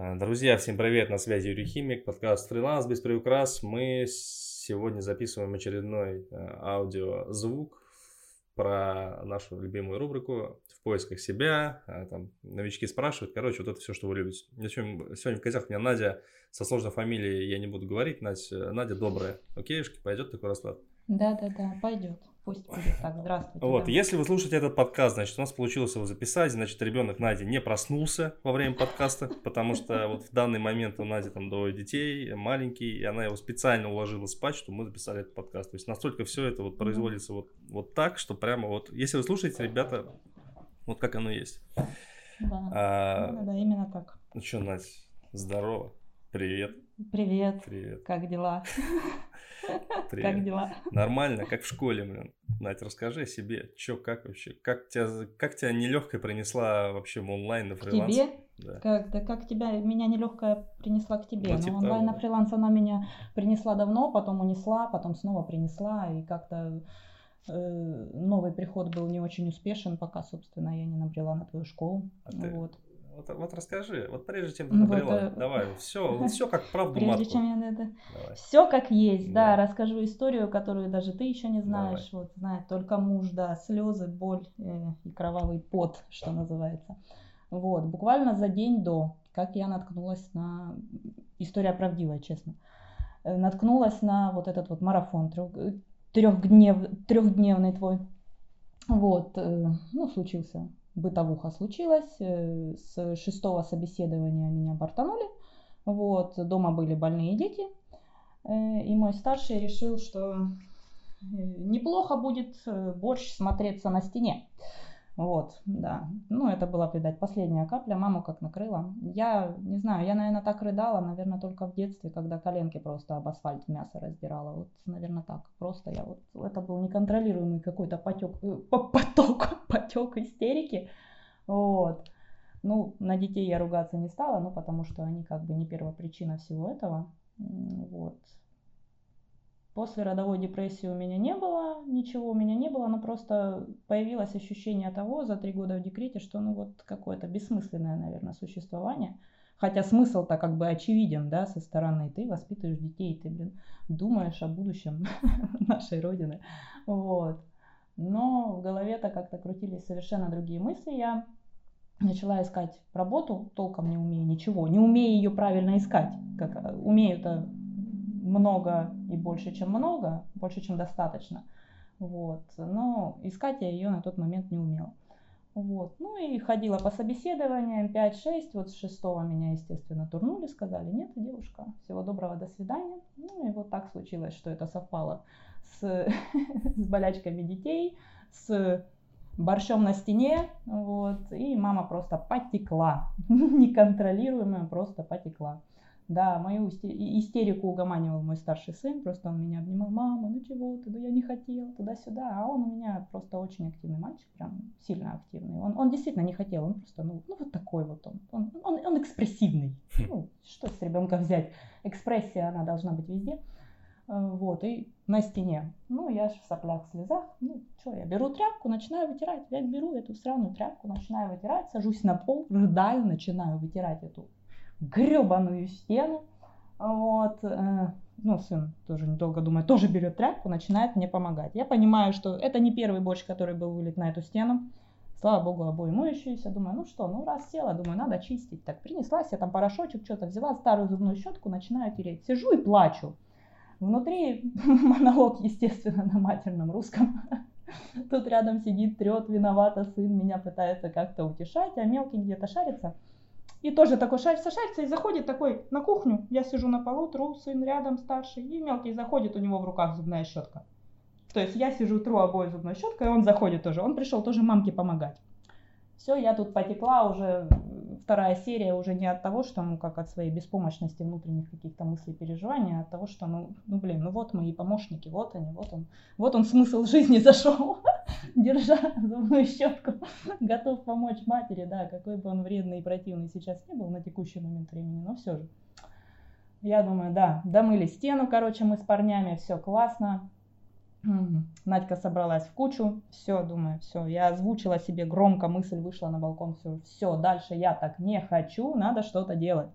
А, друзья, всем привет, на связи Юрий Химик, подкаст «Фриланс без приукрас». Мы сегодня записываем очередной э, аудиозвук про нашу любимую рубрику «В поисках себя». А, там новички спрашивают, короче, вот это все, что вы любите. Сегодня в гостях у меня Надя со сложной фамилией, я не буду говорить, Надя, Надя добрая. Окейшки, пойдет такой расклад? Да-да-да, пойдет. Пусть будет так. Здравствуйте. Вот, да. если вы слушаете этот подкаст, значит, у нас получилось его записать, значит, ребенок Нади не проснулся во время подкаста, потому что вот в данный момент у Нади там двое детей, маленький, и она его специально уложила спать, чтобы мы записали этот подкаст. То есть настолько все это вот производится вот, вот так, что прямо вот, если вы слушаете, ребята, вот как оно есть. Да, а, да, да, именно так. Ну что, Надь, здорово, привет. Привет. Привет. Как дела? Привет. Как дела? Нормально, как в школе, блин. Надь, расскажи о себе. Чё, как вообще? Как тебя, как тебя нелегкая принесла вообще в онлайн на фриланс? К тебе? Да. Как, да как тебя, меня нелегкая принесла к тебе. Ну, типа онлайн на фриланс она меня принесла давно, потом унесла, потом снова принесла. И как-то э, новый приход был не очень успешен, пока, собственно, я не набрела на твою школу. А вот. Вот, вот расскажи, вот прежде чем ты ну, набрела, вот, э, давай, все, вот все как правду Прежде матку. чем я, это, все как есть, да. да, расскажу историю, которую даже ты еще не знаешь, давай. вот знает только муж, да, слезы, боль э, и кровавый пот, что называется. Вот, буквально за день до, как я наткнулась на, история правдивая, честно, э, наткнулась на вот этот вот марафон трех, трехднев, трехдневный твой, вот, э, ну, случился бытовуха случилась. Э, с шестого собеседования меня бортанули. Вот, дома были больные дети. Э, и мой старший решил, что э, неплохо будет борщ смотреться на стене. Вот, да. Ну, это была, видать, последняя капля. Маму как накрыла. Я не знаю, я, наверное, так рыдала, наверное, только в детстве, когда коленки просто об асфальт мясо раздирала. Вот, наверное, так. Просто я вот... Это был неконтролируемый какой-то потек, поток, потек истерики. Вот. Ну, на детей я ругаться не стала, ну, потому что они как бы не первопричина всего этого. Вот. После родовой депрессии у меня не было, ничего у меня не было, но просто появилось ощущение того за три года в декрете, что ну вот какое-то бессмысленное, наверное, существование. Хотя смысл-то как бы очевиден, да, со стороны. Ты воспитываешь детей, ты, блин, думаешь о будущем нашей Родины. Вот. Но в голове-то как-то крутились совершенно другие мысли. Я начала искать работу, толком не умея ничего, не умея ее правильно искать. Как, умею-то много и больше, чем много, больше, чем достаточно. Вот. Но искать я ее на тот момент не умела. Вот. Ну и ходила по собеседованиям 5-6, вот с шестого меня, естественно, турнули, сказали, нет, девушка, всего доброго, до свидания. Ну и вот так случилось, что это совпало с, с болячками детей, с борщом на стене, вот, и мама просто потекла, неконтролируемая просто потекла. Да, мою истерику угоманивал мой старший сын, просто он меня обнимал, мама, ну чего ты, да я не хотел, туда-сюда, а он у меня просто очень активный мальчик, прям сильно активный. Он, он действительно не хотел, он просто, ну, ну вот такой вот он, он, он, он экспрессивный. Ну, что с ребенка взять? Экспрессия, она должна быть везде. Э, вот, и на стене. Ну, я же в соплях, в слезах. Ну, что, я беру тряпку, начинаю вытирать. Я беру эту сраную тряпку, начинаю вытирать, сажусь на пол, рыдаю, начинаю вытирать эту гребаную стену. Вот. Э, ну, сын тоже недолго думает, тоже берет тряпку, начинает мне помогать. Я понимаю, что это не первый борщ, который был вылет на эту стену. Слава богу, обои моющиеся. Думаю, ну что, ну раз села, думаю, надо чистить. Так, принеслась я там порошочек, что-то взяла, старую зубную щетку, начинаю тереть. Сижу и плачу. Внутри монолог, естественно, на матерном русском. Тут рядом сидит, трет, виновата сын, меня пытается как-то утешать, а мелкий где-то шарится. И тоже такой шарится, шарится и заходит такой на кухню. Я сижу на полу, тру, сын рядом старший, и мелкий заходит, у него в руках зубная щетка. То есть я сижу, тру обои зубной щеткой, и он заходит тоже. Он пришел тоже мамке помогать. Все, я тут потекла уже, вторая серия уже не от того, что, ну, как от своей беспомощности, внутренних каких-то мыслей, переживаний, а от того, что, ну, ну, блин, ну вот мои помощники, вот они, вот он, вот он смысл жизни зашел, держа зубную щетку, готов помочь матери, да, какой бы он вредный и противный сейчас не был на текущий момент времени, но все же. Я думаю, да, домыли стену, короче, мы с парнями, все классно, Надька собралась в кучу, все, думаю, все, я озвучила себе громко, мысль вышла на балкон, все, все, дальше я так не хочу, надо что-то делать.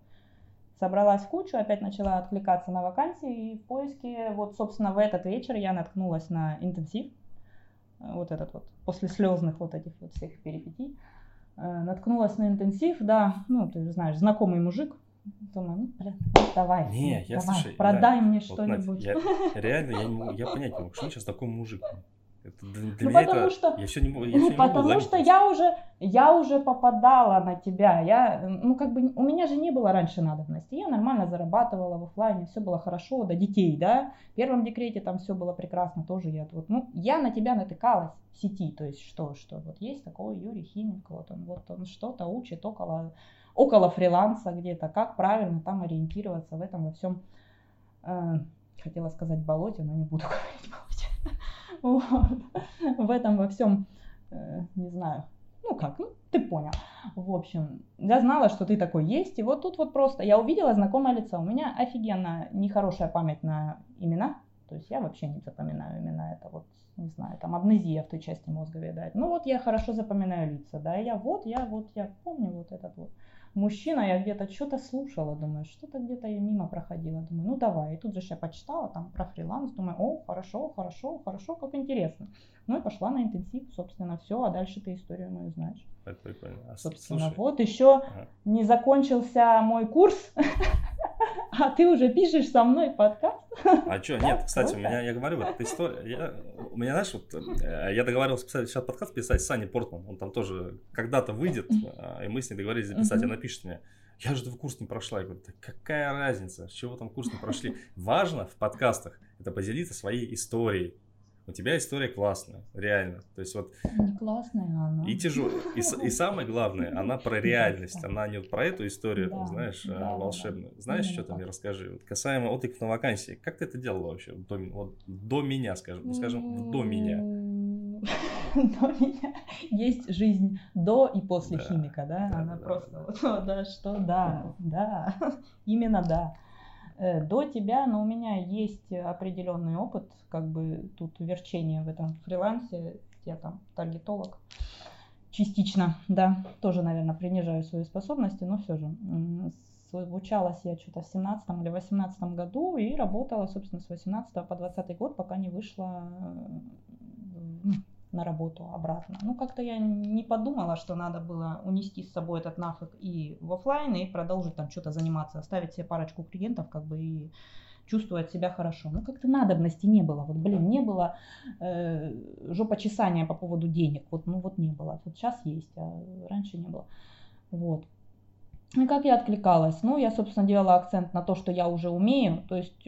собралась в кучу, опять начала откликаться на вакансии и в поиске, вот, собственно, в этот вечер я наткнулась на интенсив, вот этот вот, после слезных вот этих вот всех перипетий, э, наткнулась на интенсив, да, ну, ты знаешь, знакомый мужик, Думаю, ну, блин, давай, не, я, давай, слушай, продай я, мне вот, что-нибудь. Я, реально, я, не могу, я понять не могу, что сейчас такой мужик. Это, для ну, меня потому это, что, я все не, я все потому не что я уже, я уже попадала на тебя, я, ну как бы у меня же не было раньше надобности, я нормально зарабатывала в офлайне, все было хорошо, до детей, да, в первом декрете там все было прекрасно, тоже я вот, ну я на тебя натыкалась в сети, то есть что, что вот есть такой Юрий Химик, вот он, вот он что-то учит около, около фриланса где-то, как правильно там ориентироваться в этом во всем, э, хотела сказать болоте, но не буду говорить болоте. В этом во всем, э, не знаю, ну как, ну ты понял. В общем, я знала, что ты такой есть, и вот тут вот просто я увидела знакомое лицо. У меня офигенно нехорошая память на имена, то есть я вообще не запоминаю имена, это вот, не знаю, там амнезия в той части мозга, видать. Ну вот я хорошо запоминаю лица, да, я вот, я вот, я помню вот этот вот мужчина, я где-то что-то слушала, думаю, что-то где-то я мимо проходила, думаю, ну давай. И тут же я почитала там про фриланс, думаю, о, хорошо, хорошо, хорошо, как интересно. Ну и пошла на интенсив, собственно, все, а дальше ты историю мою знаешь. Это прикольно. А собственно, слушай. вот еще ага. не закончился мой курс, а ты уже пишешь со мной подкаст. А что, нет, кстати, у меня, я говорю, вот эта история, я, у меня, знаешь, вот, э, я договаривался писать, сейчас подкаст писать с Саней Портман, он там тоже когда-то выйдет, а, и мы с ней договорились записать, она пишет мне, я же твой курс не прошла. Я говорю, да какая разница, с чего там курс не прошли. Важно в подкастах это поделиться своей историей у тебя история классная, реально. То есть вот... Не классная она. И тяжелая. И, и самое главное, она про реальность. Она не про эту историю, да, знаешь, да, волшебную. Да. Знаешь, что ты мне расскажи? Вот касаемо откликов на вакансии. Как ты это делала вообще? До, вот, до меня, скажем. Скажем, до меня. До меня. Есть жизнь до и после химика, да? она просто вот, да, что, да, да. Именно да. Э, до тебя, но у меня есть определенный опыт, как бы тут верчение в этом фрилансе, я там таргетолог, частично, да, тоже, наверное, принижаю свои способности, но все же обучалась я что-то в 17 или 18 году и работала, собственно, с 18 по 20 год, пока не вышла э, на работу обратно. Ну, как-то я не подумала, что надо было унести с собой этот нафиг и в офлайн, и продолжить там что-то заниматься, оставить себе парочку клиентов, как бы и чувствовать себя хорошо. Ну, как-то надобности не было. Вот, блин, не было э, жопочесания по поводу денег. Вот, ну, вот не было. Вот сейчас есть, а раньше не было. Вот. И как я откликалась? Ну, я, собственно, делала акцент на то, что я уже умею. То есть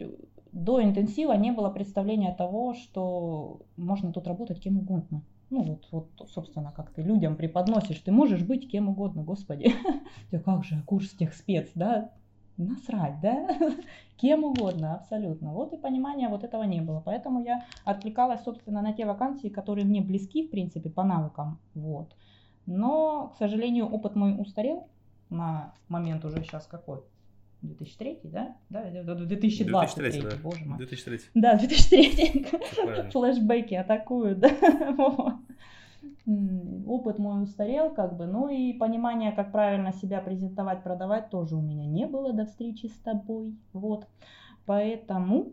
до интенсива не было представления того, что можно тут работать кем угодно. Ну вот, вот, собственно, как ты людям преподносишь, ты можешь быть кем угодно, господи. Да как же, курс тех спец, да? Насрать, да? Кем угодно, абсолютно. Вот и понимания вот этого не было. Поэтому я откликалась, собственно, на те вакансии, которые мне близки, в принципе, по навыкам. Вот. Но, к сожалению, опыт мой устарел на момент уже сейчас какой? 2003, да? Да, 2023, 2003, да. боже мой. 2003. Да, 2003. Флэшбэки атакуют, да. Опыт мой устарел, как бы, ну и понимание, как правильно себя презентовать, продавать, тоже у меня не было до встречи с тобой, вот. Поэтому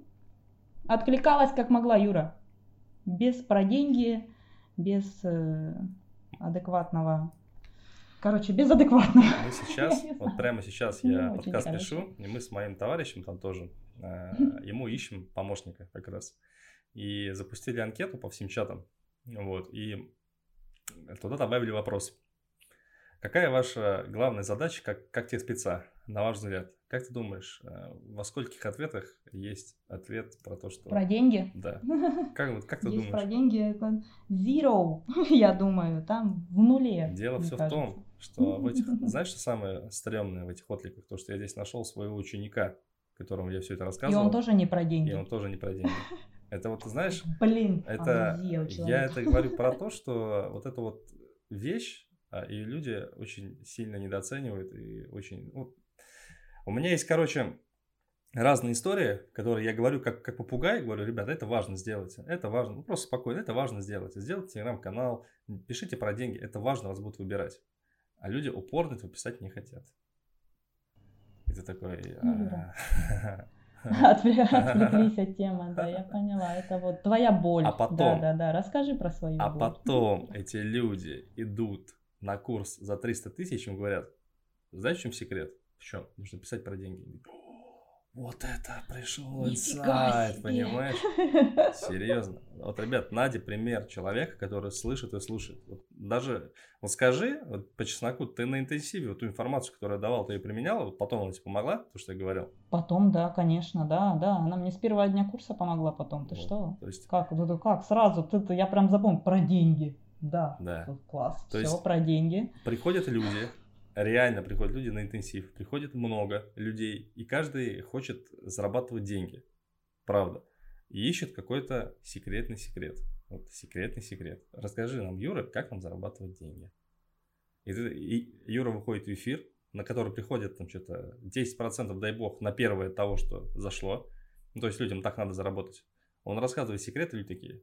откликалась как могла, Юра, без про деньги, без э, адекватного Короче, без адекватного. Мы сейчас, вот прямо сейчас я ну, подкаст пишу, и мы с моим товарищем там тоже, э, ему ищем помощника как раз. И запустили анкету по всем чатам, вот, и туда добавили вопрос. Какая ваша главная задача, как, как те спеца, на ваш взгляд? Как ты думаешь, э, во скольких ответах есть ответ про то, что... Про деньги? Да. Как, как ты есть думаешь? про деньги, это zero, я думаю, там в нуле. Дело все кажется. в том, что в этих, знаешь, что самое стрёмное в этих откликах? То, что я здесь нашел своего ученика, которому я все это рассказывал. И он тоже не про деньги. И он тоже не про деньги. Это вот, ты знаешь, Блин, это, я это говорю про то, что вот эта вот вещь, а, и люди очень сильно недооценивают и очень... Ну, у меня есть, короче, разные истории, которые я говорю как, как попугай, говорю, ребята, это важно сделать, это важно, ну просто спокойно, это важно сделать. Сделайте телеграм-канал, пишите про деньги, это важно, вас будут выбирать а люди упорно этого писать не хотят. И ты такой... Отвлеклись от темы, да, я поняла. Это вот твоя боль. А потом... Да, да, да, расскажи про свою А боль. потом эти люди идут на курс за 300 тысяч, им говорят, знаешь, в чем секрет? В чем? Нужно писать про деньги. Вот это пришел инсайт, понимаешь? Серьезно. Вот, ребят, Надя пример человека, который слышит и слушает. Вот даже, вот скажи, вот по чесноку, ты на интенсиве вот ту информацию, которую я давал, ты ее применяла, вот потом она тебе помогла, то, что я говорил? Потом, да, конечно, да, да. Она мне с первого дня курса помогла потом. Ты вот, что? То есть... Как? Ну, как? Сразу, ты, ты, я прям запомнил, про деньги. Да, да. класс. То Все, про деньги. Приходят люди, реально приходят люди на интенсив, приходит много людей, и каждый хочет зарабатывать деньги. Правда. И ищет какой-то секретный секрет. Вот секретный секрет. Расскажи нам, Юра, как нам зарабатывать деньги. И, ты, и Юра выходит в эфир, на который приходит там что-то 10%, дай бог, на первое того, что зашло. Ну, то есть людям так надо заработать. Он рассказывает секреты, люди такие,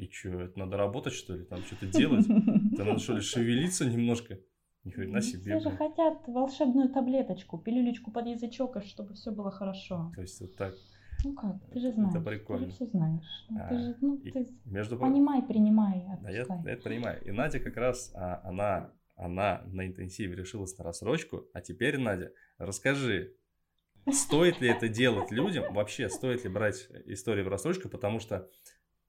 и что, это надо работать, что ли? Там что-то делать? Это надо, что ли, шевелиться немножко? Ни хрена ну, себе. Все же хотят волшебную таблеточку, пилюлечку под язычок, чтобы все было хорошо. То есть вот так. Ну как, ты же знаешь. Это прикольно. Ты же все знаешь. Ну, а, ты же, ну, и, ты между понимай, принимай, Да, я, я это понимаю. И Надя как раз, а, она, она на интенсиве решилась на рассрочку, а теперь, Надя, расскажи, стоит ли это делать людям, вообще стоит ли брать историю в рассрочку, потому что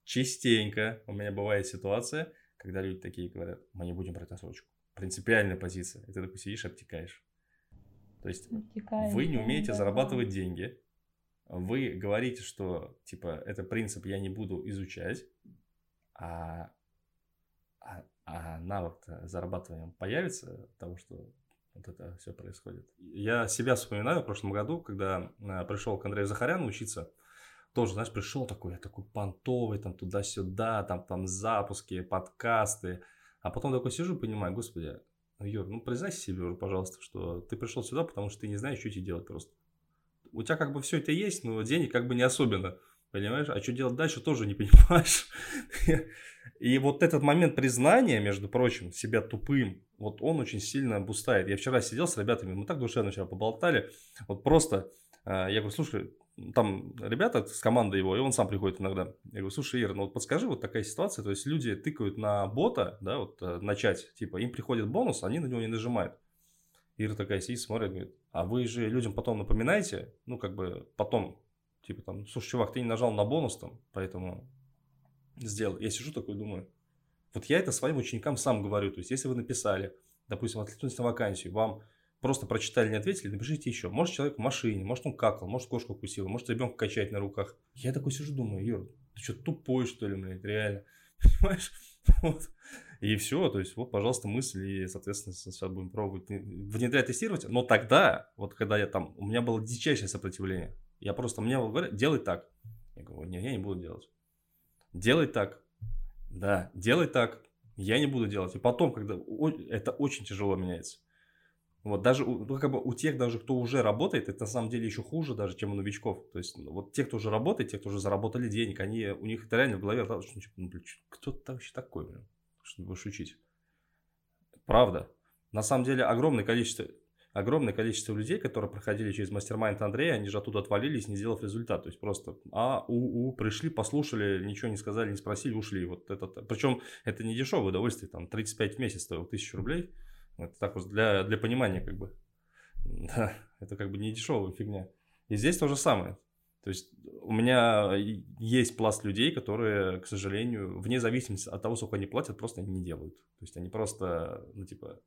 частенько у меня бывает ситуация, когда люди такие говорят, мы не будем брать рассрочку. Принципиальная позиция. И ты такой сидишь, обтекаешь. То есть Обтекаешь, вы не умеете да, зарабатывать да. деньги. Вы говорите, что типа это принцип я не буду изучать, а, а, а навык зарабатывания появится от того, что вот это все происходит. Я себя вспоминаю в прошлом году, когда а, пришел к Андрею Захаряну учиться, тоже, знаешь, пришел такой, я такой понтовый, там туда-сюда, там, там запуски, подкасты. А потом такой сижу, понимаю, господи, Юр, ну признайся себе, пожалуйста, что ты пришел сюда, потому что ты не знаешь, что тебе делать просто. У тебя как бы все это есть, но денег как бы не особенно. Понимаешь? А что делать дальше, тоже не понимаешь. И вот этот момент признания, между прочим, себя тупым, вот он очень сильно бустает. Я вчера сидел с ребятами, мы так душевно вчера поболтали. Вот просто, э, я говорю, слушай, там ребята с командой его, и он сам приходит иногда. Я говорю, слушай, Ира, ну вот подскажи, вот такая ситуация, то есть люди тыкают на бота, да, вот э, начать, типа, им приходит бонус, они на него не нажимают. Ира такая сидит, смотрит, говорит, а вы же людям потом напоминаете, ну, как бы потом, типа там, слушай, чувак, ты не нажал на бонус там, поэтому сделал. Я сижу такой, думаю, вот я это своим ученикам сам говорю, то есть если вы написали, допустим, откликнулись на вакансию, вам просто прочитали, не ответили, напишите еще. Может, человек в машине, может, он какал, может, кошку укусила, может, ребенка качать на руках. Я такой сижу, думаю, Юр, ты что, тупой, что ли, блядь, реально? Понимаешь? Вот. И все, то есть, вот, пожалуйста, мысли, и, соответственно, сейчас будем пробовать внедрять, тестировать. Но тогда, вот когда я там, у меня было дичайшее сопротивление. Я просто, мне говорят, делай так. Я говорю, нет, я не буду делать. Делай так. Да, делай так. Я не буду делать. И потом, когда это очень тяжело меняется. Вот даже ну, как бы у тех даже, кто уже работает, это на самом деле еще хуже даже, чем у новичков. То есть ну, вот те, кто уже работает, те, кто уже заработали денег, они, у них это реально в голове, что, ну, блин, кто ты вообще такой, блин, что ты будешь учить. Правда. На самом деле огромное количество, огромное количество людей, которые проходили через мастер-майнд Андрея, они же оттуда отвалились, не сделав результат. То есть просто а, у, у, пришли, послушали, ничего не сказали, не спросили, ушли. Вот это, причем это не дешевое удовольствие, там 35 в месяц стоило, 1000 рублей. Это так вот для, для понимания как бы. Да, это как бы не дешевая фигня. И здесь то же самое. То есть у меня есть пласт людей, которые, к сожалению, вне зависимости от того, сколько они платят, просто не делают. То есть они просто, ну типа,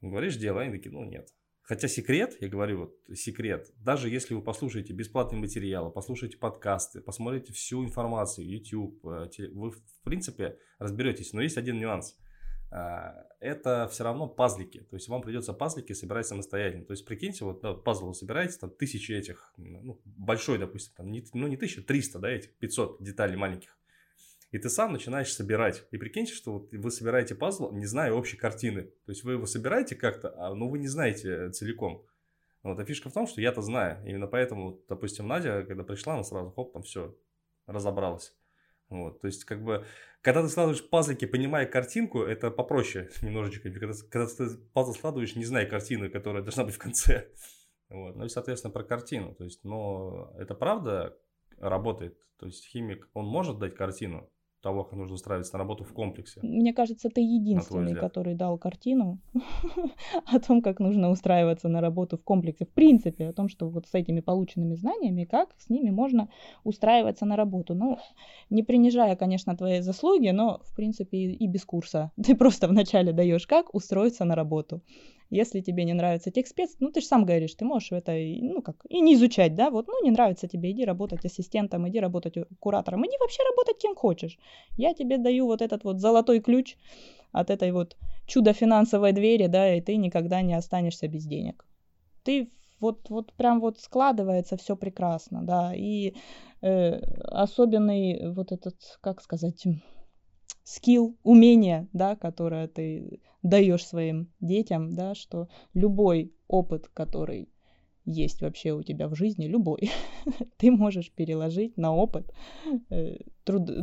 говоришь, делай, они такие, ну нет. Хотя секрет, я говорю, вот секрет, даже если вы послушаете бесплатные материалы, послушаете подкасты, посмотрите всю информацию, YouTube, э, вы в принципе разберетесь. Но есть один нюанс. А, это все равно пазлики. То есть вам придется пазлики собирать самостоятельно. То есть прикиньте, вот да, пазл вы собираете, там тысячи этих, ну, большой, допустим, там, не, ну не тысяча, триста, да, этих 500 деталей маленьких. И ты сам начинаешь собирать. И прикиньте, что вот вы собираете пазл, не зная общей картины. То есть вы его собираете как-то, а, но вы не знаете целиком. Вот, а фишка в том, что я-то знаю. Именно поэтому, допустим, Надя, когда пришла, она сразу, хоп, там все, разобралась. Вот, то есть, как бы, когда ты складываешь пазлики, понимая картинку, это попроще немножечко. Когда, когда ты пазл складываешь, не зная картины, которая должна быть в конце. Вот. Ну и, соответственно, про картину. То есть, но это правда работает. То есть химик, он может дать картину, того, как нужно устраиваться на работу в комплексе. Мне кажется, ты единственный, который дал картину о том, как нужно устраиваться на работу в комплексе. В принципе, о том, что вот с этими полученными знаниями, как с ними можно устраиваться на работу. Ну, не принижая, конечно, твои заслуги, но, в принципе, и без курса. Ты просто вначале даешь, как устроиться на работу. Если тебе не нравится техспец, ну ты же сам говоришь, ты можешь это, ну как, и не изучать, да, вот, ну не нравится тебе, иди работать ассистентом, иди работать куратором, иди вообще работать кем хочешь. Я тебе даю вот этот вот золотой ключ от этой вот чудо финансовой двери, да, и ты никогда не останешься без денег. Ты вот, вот прям вот складывается все прекрасно, да, и э, особенный вот этот, как сказать, скилл, умение, да, которое ты даешь своим детям, да, что любой опыт, который есть вообще у тебя в жизни, любой, ты можешь переложить на опыт, э,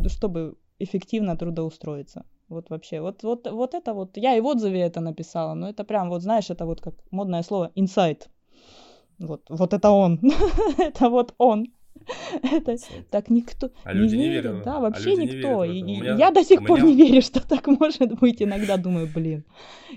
чтобы эффективно трудоустроиться. Вот вообще, вот, вот, вот это вот, я и в отзыве это написала, но это прям, вот знаешь, это вот как модное слово, инсайт. Вот, вот это он, это вот он. Это так никто а не, не верит. Да, а вообще а никто. И, меня, я до сих пор меня... не верю, что так может быть. Иногда думаю, блин,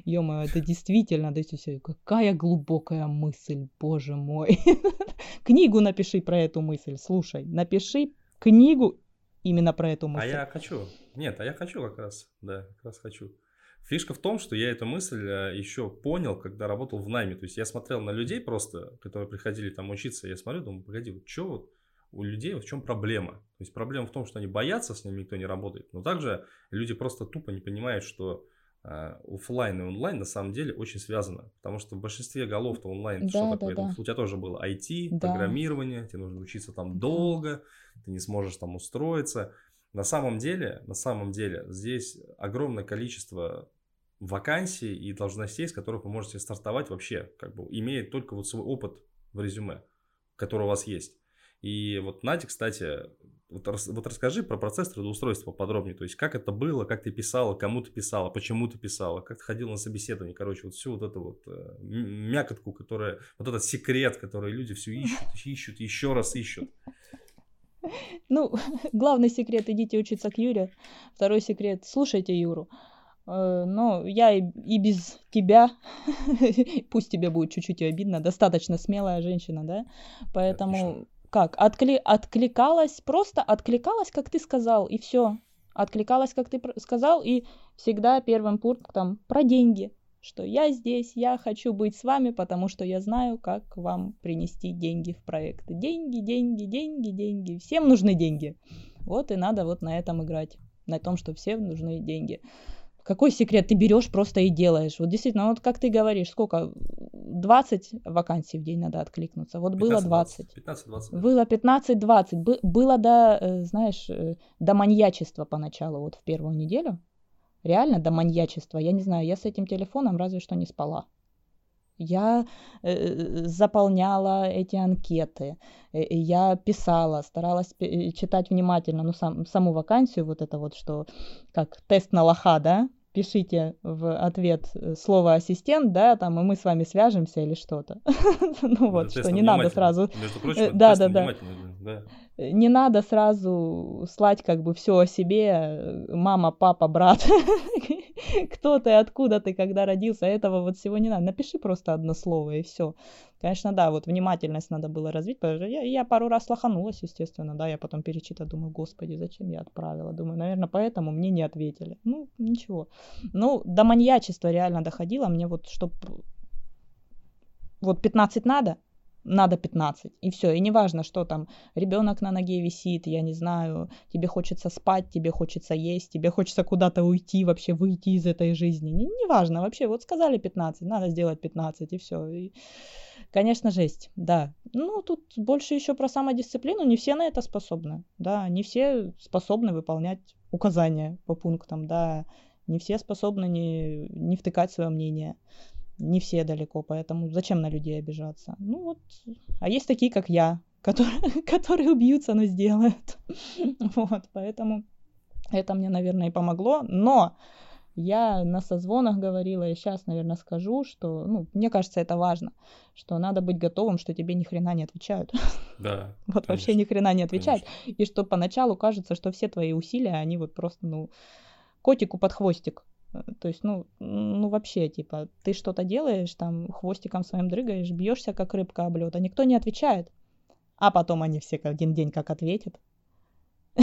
ё это действительно, да все, какая глубокая мысль, боже мой. Книгу напиши про эту мысль, слушай, напиши книгу именно про эту мысль. А я хочу. Нет, а я хочу как раз, да, как раз хочу. Фишка в том, что я эту мысль э, еще понял, когда работал в найме. То есть я смотрел на людей просто, которые приходили там учиться, я смотрю, думаю, погоди, вот что вот у людей в чем проблема? То есть проблема в том, что они боятся, с ними никто не работает. Но также люди просто тупо не понимают, что Uh, офлайн и онлайн на самом деле очень связано, потому что в большинстве голов-то онлайн да, что да, такое? Да. У тебя тоже было IT, да. программирование, тебе нужно учиться там долго, ты не сможешь там устроиться. На самом деле, на самом деле здесь огромное количество вакансий и должностей, с которых вы можете стартовать вообще, как бы имея только вот свой опыт в резюме, который у вас есть. И вот Надя, кстати, вот, вот расскажи про процесс трудоустройства подробнее. То есть, как это было, как ты писала, кому ты писала, почему ты писала, как ты ходила на собеседование. Короче, вот всю вот эту вот э, мякотку, которая, вот этот секрет, который люди все ищут, ищут, еще раз ищут. Ну, главный секрет, идите учиться к Юре. Второй секрет, слушайте Юру. Э, но я и, и без тебя, пусть тебе будет чуть-чуть обидно, достаточно смелая женщина, да, поэтому как, Откли... откликалась, просто откликалась, как ты сказал, и все. Откликалась, как ты сказал, и всегда первым пунктом про деньги, что я здесь, я хочу быть с вами, потому что я знаю, как вам принести деньги в проект. Деньги, деньги, деньги, деньги. Всем нужны деньги. Вот и надо вот на этом играть, на том, что всем нужны деньги. Какой секрет? Ты берешь просто и делаешь. Вот действительно, вот как ты говоришь, сколько? 20 вакансий в день надо откликнуться. Вот было 20. 15-20. Было 15-20. Было до, э, знаешь, э, до маньячества поначалу, вот в первую неделю. Реально до маньячества. Я не знаю, я с этим телефоном разве что не спала. Я э, заполняла эти анкеты, я писала, старалась читать внимательно, ну, сам, саму вакансию, вот это вот, что как тест на лоха, да, пишите в ответ э, слово ассистент, да, там, и мы с вами свяжемся или что-то. Ну вот, что не надо сразу... Между прочим, да, да, да. Не надо сразу слать как бы все о себе, мама, папа, брат, кто ты, откуда ты, когда родился, этого вот всего не надо. Напиши просто одно слово и все. Конечно, да, вот внимательность надо было развить. Я, я пару раз лоханулась, естественно, да, я потом перечитала, думаю, господи, зачем я отправила? Думаю, наверное, поэтому мне не ответили. Ну, ничего. Ну, до маньячества реально доходило, мне вот, чтобы вот 15 надо, надо 15. И все. И неважно, что там ребенок на ноге висит, я не знаю, тебе хочется спать, тебе хочется есть, тебе хочется куда-то уйти, вообще выйти из этой жизни. Не, неважно, вообще, вот сказали 15, надо сделать 15, и все. И, конечно, жесть, да. Ну, тут больше еще про самодисциплину, не все на это способны, да, не все способны выполнять указания по пунктам, да, не все способны не, не втыкать свое мнение не все далеко, поэтому зачем на людей обижаться? Ну вот, а есть такие, как я, которые, которые убьются, но сделают. Вот, поэтому Это мне, наверное, и помогло. Но я на созвонах говорила, и сейчас, наверное, скажу, что, ну, мне кажется, это важно, что надо быть готовым, что тебе ни хрена не отвечают. Да. вот конечно. вообще ни хрена не отвечают. Конечно. И что поначалу кажется, что все твои усилия, они вот просто, ну, котику под хвостик. Э, то есть, ну, ну вообще, типа, ты что-то делаешь, там, хвостиком своим дрыгаешь, бьешься, как рыбка об лед, а никто не отвечает. А потом они все один день как ответят.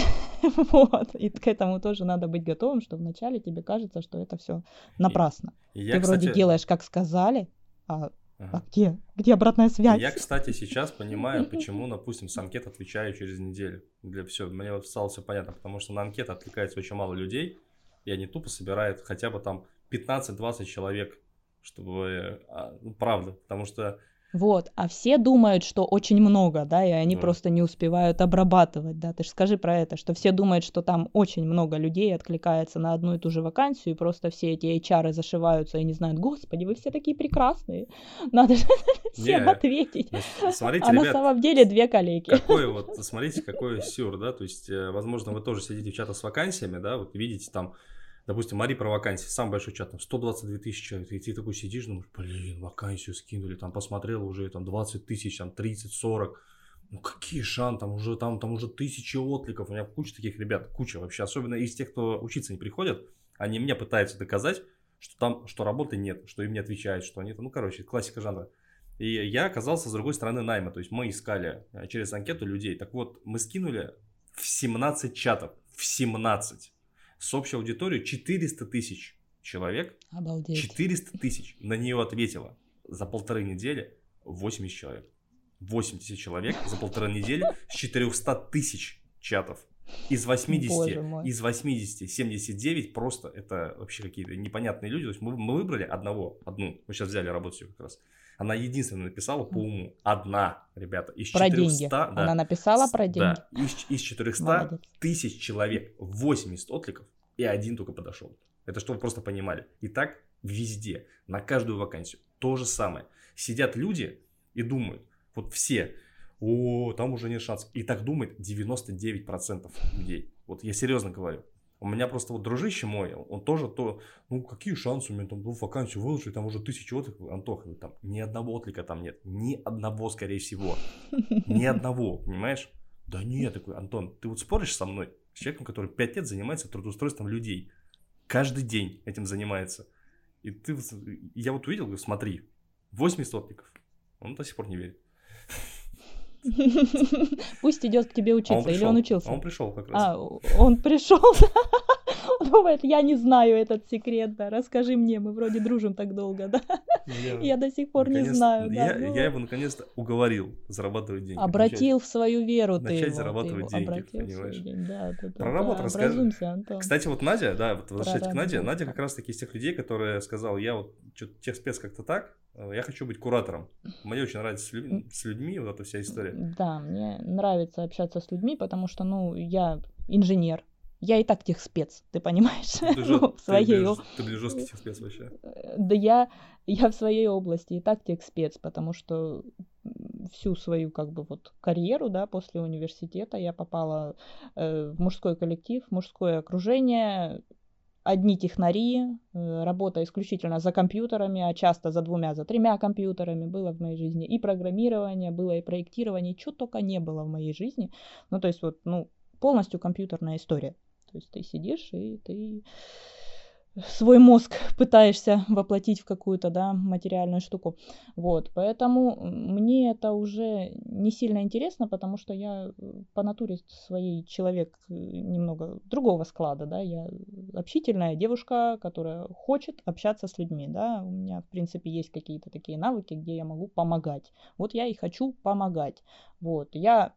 Вот. И к этому тоже надо быть готовым, что вначале тебе кажется, что это все напрасно. И, и Ты кстати... вроде делаешь, как сказали, а Ага. А где? Где обратная связь? Я, кстати, сейчас понимаю, почему, допустим, с анкет отвечаю через неделю. Для все, мне вот стало все понятно, потому что на анкет откликается очень мало людей, и они тупо собирают хотя бы там 15-20 человек, чтобы, а, ну, правда, потому что вот, а все думают, что очень много, да, и они да. просто не успевают обрабатывать, да. Ты же скажи про это, что все думают, что там очень много людей откликается на одну и ту же вакансию, и просто все эти HR зашиваются и не знают, господи, вы все такие прекрасные, надо же всем ответить. Смотрите, а на самом деле две коллеги. Какой вот, смотрите, какой сюр, да, то есть, э, возможно, вы тоже сидите в чатах с вакансиями, да, вот видите там допустим, Мари про вакансии, самый большой чат, там 122 тысячи человек, и ты такой сидишь, думаешь, блин, вакансию скинули, там посмотрел уже там 20 тысяч, там 30, 40, ну какие шансы, там уже, там, там уже тысячи откликов, у меня куча таких ребят, куча вообще, особенно из тех, кто учиться не приходят, они мне пытаются доказать, что там, что работы нет, что им не отвечают, что они, ну короче, классика жанра. И я оказался с другой стороны найма, то есть мы искали э, через анкету людей, так вот, мы скинули в 17 чатов, в 17 с общей аудиторией 400 тысяч человек. Обалдеть. 400 тысяч на нее ответило за полторы недели 80 человек. 80 человек за полторы недели с 400 тысяч чатов. Из 80, из 80, 79 просто это вообще какие-то непонятные люди. То есть мы, мы выбрали одного, одну. Мы сейчас взяли работу как раз. Она единственная написала по уму. Одна, ребята. Из про 400, деньги. Да, Она написала про деньги. Да, из, из 400 Молодец. тысяч человек 80 откликов и один только подошел. Это чтобы вы просто понимали. И так везде, на каждую вакансию. То же самое. Сидят люди и думают, вот все, о, там уже нет шансов. И так думает 99% людей. Вот я серьезно говорю. У меня просто вот дружище мой, он тоже то, ну какие шансы у меня там ну, вакансию выложить, там уже тысячи откликов, Антоха, там ни одного отклика там нет, ни одного, скорее всего, ни одного, понимаешь? Да нет, такой, Антон, ты вот споришь со мной, с человеком, который пять лет занимается трудоустройством людей, каждый день этим занимается. И ты, я вот увидел, говорю, смотри, 80 откликов, он до сих пор не верит. Пусть идет к тебе учиться, а или он учился? он пришел как раз. А, он пришел. думает, я не знаю этот секрет, да, расскажи мне, мы вроде дружим так долго, да. Я, я до сих пор не знаю. Я, да, ну... я его наконец-то уговорил зарабатывать деньги. Обратил начать, в свою веру начать Начать зарабатывать ты деньги, понимаешь. День, да, да, Про работу да, расскажи. Кстати, вот Надя, да, вот возвращаясь к Наде, Надя как раз таки из тех людей, которые сказал, я вот что-то техспец как-то так, я хочу быть куратором. Мне очень нравится с, людьми, с людьми вот эта вся история. Да, мне нравится общаться с людьми, потому что, ну, я инженер, я и так техспец, ты понимаешь? Ты, ну, в своей... ты, ты, ты жесткий техспец вообще. Э, да я, я в своей области и так техспец, потому что всю свою как бы вот карьеру, да, после университета я попала э, в мужской коллектив, в мужское окружение, одни технари, э, работа исключительно за компьютерами, а часто за двумя, за тремя компьютерами было в моей жизни. И программирование было, и проектирование, чего только не было в моей жизни. Ну, то есть вот, ну, полностью компьютерная история. То есть ты сидишь и ты свой мозг пытаешься воплотить в какую-то, да, материальную штуку. Вот, поэтому мне это уже не сильно интересно, потому что я по натуре своей человек немного другого склада, да, я общительная девушка, которая хочет общаться с людьми, да, у меня, в принципе, есть какие-то такие навыки, где я могу помогать. Вот я и хочу помогать. Вот, я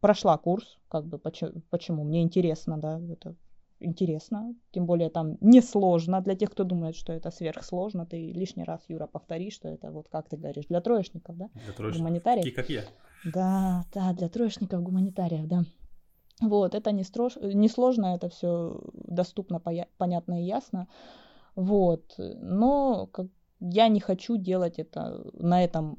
прошла курс, как бы почему, почему мне интересно, да, это интересно, тем более там несложно для тех, кто думает, что это сверхсложно. Ты лишний раз, Юра, повтори, что это вот как ты говоришь, для троечников, да? Для троечников. Гуманитариев. Такие, как я. Да, да, для троечников, гуманитариев, да. Вот, это не, строж... не сложно, это все доступно, понятно и ясно. Вот, но как... я не хочу делать это на этом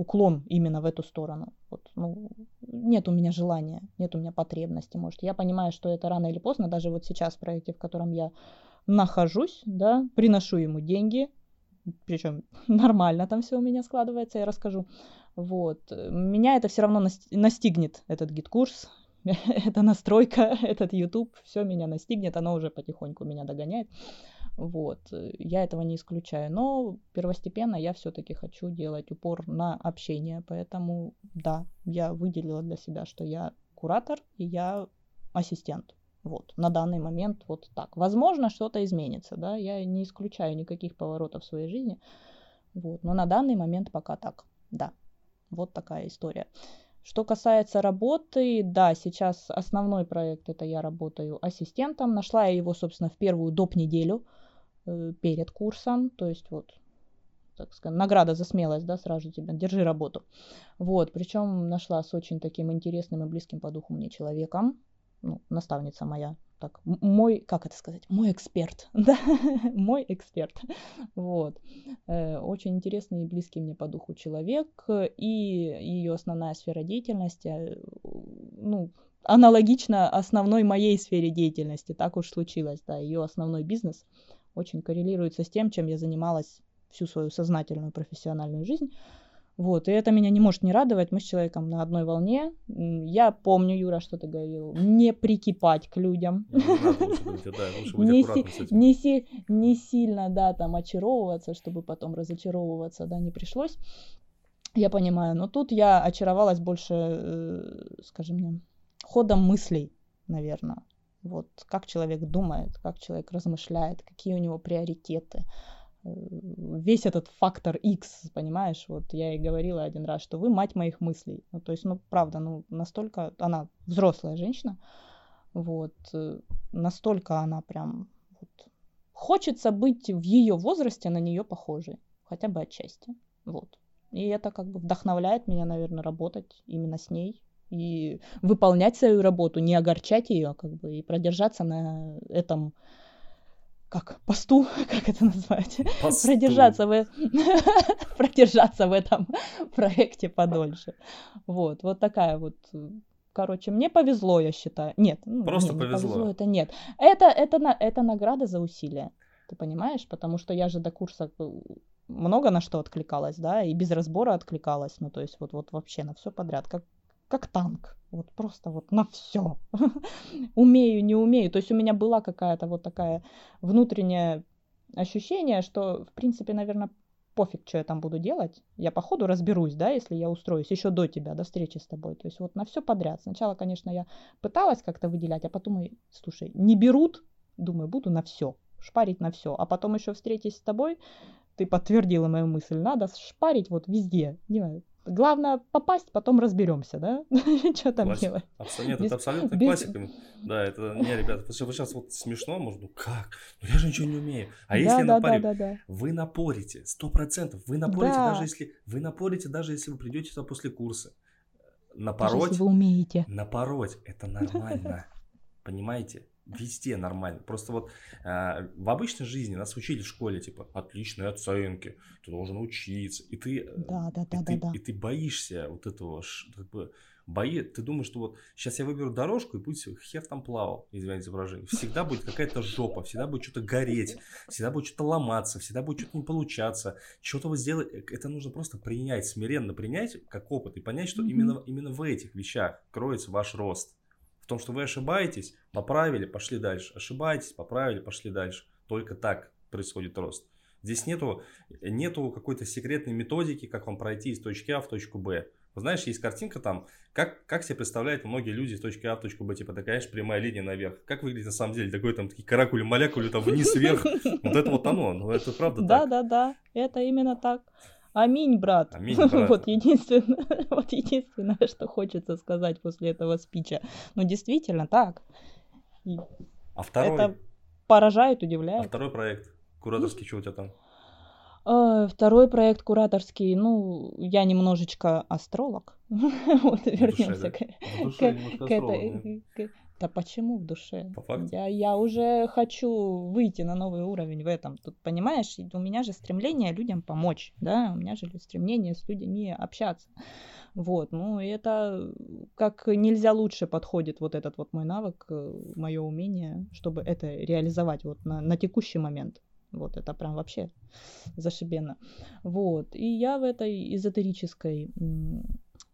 уклон именно в эту сторону. Вот, ну, нет у меня желания, нет у меня потребности, может. Я понимаю, что это рано или поздно, даже вот сейчас в проекте, в котором я нахожусь, да, приношу ему деньги, причем нормально там все у меня складывается, я расскажу. Вот. Меня это все равно настигнет, этот GetCourse, эта настройка, этот YouTube, все меня настигнет, оно уже потихоньку меня догоняет. Вот, я этого не исключаю. Но первостепенно я все-таки хочу делать упор на общение. Поэтому, да, я выделила для себя, что я куратор и я ассистент. Вот, на данный момент вот так. Возможно, что-то изменится, да, я не исключаю никаких поворотов в своей жизни, вот, но на данный момент пока так, да, вот такая история. Что касается работы, да, сейчас основной проект это я работаю ассистентом, нашла я его, собственно, в первую доп. неделю э, перед курсом, то есть вот так сказать, награда за смелость, да, сразу тебе, держи работу. Вот, причем нашла с очень таким интересным и близким по духу мне человеком, ну, наставница моя, так, мой, как это сказать, мой эксперт, да, мой эксперт, вот. Э, очень интересный и близкий мне по духу человек, и ее основная сфера деятельности, э, ну, аналогично основной моей сфере деятельности, так уж случилось, да, ее основной бизнес очень коррелируется с тем, чем я занималась всю свою сознательную профессиональную жизнь, вот, и это меня не может не радовать. Мы с человеком на одной волне. Я помню, Юра, что ты говорил, не прикипать к людям. Не, сильно, да, там очаровываться, чтобы потом разочаровываться, да, не пришлось. Я понимаю, но тут я очаровалась больше, э, скажем мне, ходом мыслей, наверное. Вот как человек думает, как человек размышляет, какие у него приоритеты, весь этот фактор X, понимаешь, вот я и говорила один раз, что вы мать моих мыслей. Ну, то есть, ну, правда, ну, настолько, она взрослая женщина, вот, э, настолько она прям, вот, хочется быть в ее возрасте на нее похожей, хотя бы отчасти, вот. И это как бы вдохновляет меня, наверное, работать именно с ней и выполнять свою работу, не огорчать ее, как бы, и продержаться на этом как посту, как это назвать, посту. продержаться в, продержаться в этом проекте подольше. Вот, вот такая вот Короче, мне повезло, я считаю. Нет, ну, просто нет, повезло. повезло. Это нет. Это, это, это, это награда за усилия. Ты понимаешь? Потому что я же до курса много на что откликалась, да, и без разбора откликалась. Ну, то есть вот, вот вообще на все подряд. Как, как танк. Вот просто вот на все. умею, не умею. То есть у меня была какая-то вот такая внутреннее ощущение, что, в принципе, наверное, пофиг, что я там буду делать. Я по ходу разберусь, да, если я устроюсь еще до тебя, до встречи с тобой. То есть вот на все подряд. Сначала, конечно, я пыталась как-то выделять, а потом, слушай, не берут, думаю, буду на все, шпарить на все. А потом еще встретись с тобой, ты подтвердила мою мысль, надо шпарить вот везде. Не знаю, Главное попасть, потом разберемся, да? Что там Классик. делать? Абсолютно, это абсолютно без... классика. Да, это не, ребята, вы сейчас вот смешно, может, ну как? Ну я же ничего не умею. А если да, напорим? Да, да, да. Вы напорите, сто процентов. Вы напорите да. даже если вы напорите даже если вы придете сюда после курса. Напороть. Даже если вы умеете. Напороть, это нормально. Понимаете? Везде нормально. Просто вот э, в обычной жизни нас учили в школе, типа, отличные оценки, ты должен учиться, и ты, э, да, да, да, и, да, ты, да. и ты боишься вот этого, как бы, бои, ты думаешь, что вот сейчас я выберу дорожку, и будет хер там плавал, извините за выражение. Всегда будет какая-то жопа, всегда будет что-то гореть, всегда будет что-то ломаться, всегда будет что-то не получаться. Что-то вот сделать, э, это нужно просто принять, смиренно принять как опыт и понять, что mm-hmm. именно, именно в этих вещах кроется ваш рост том, что вы ошибаетесь, поправили, пошли дальше. Ошибаетесь, поправили, пошли дальше. Только так происходит рост. Здесь нету, нету какой-то секретной методики, как вам пройти из точки А в точку Б. Вы знаешь, есть картинка там, как, как себе представляют многие люди из точки А в точку Б, типа такая же прямая линия наверх. Как выглядит на самом деле такой там такие каракули-молекули там вниз, вверх. Вот это вот оно, ну это правда Да, да, да, это именно так. Аминь, брат. Аминь, брат. вот, единственное, вот единственное, что хочется сказать после этого спича. Ну, действительно, так. И а второй? Это поражает, удивляет. А второй проект? Кураторский, что у тебя там? А, второй проект кураторский, ну, я немножечко астролог. вот вернемся к, к, к, этой, Да почему в душе? По факту. Я, я уже хочу выйти на новый уровень в этом. Тут, понимаешь, у меня же стремление людям помочь, да, у меня же стремление с людьми общаться. Вот, ну, это как нельзя лучше подходит вот этот вот мой навык, э, мое умение, чтобы это реализовать вот на, на текущий момент. Вот, это прям вообще зашибенно. Вот, и я в этой эзотерической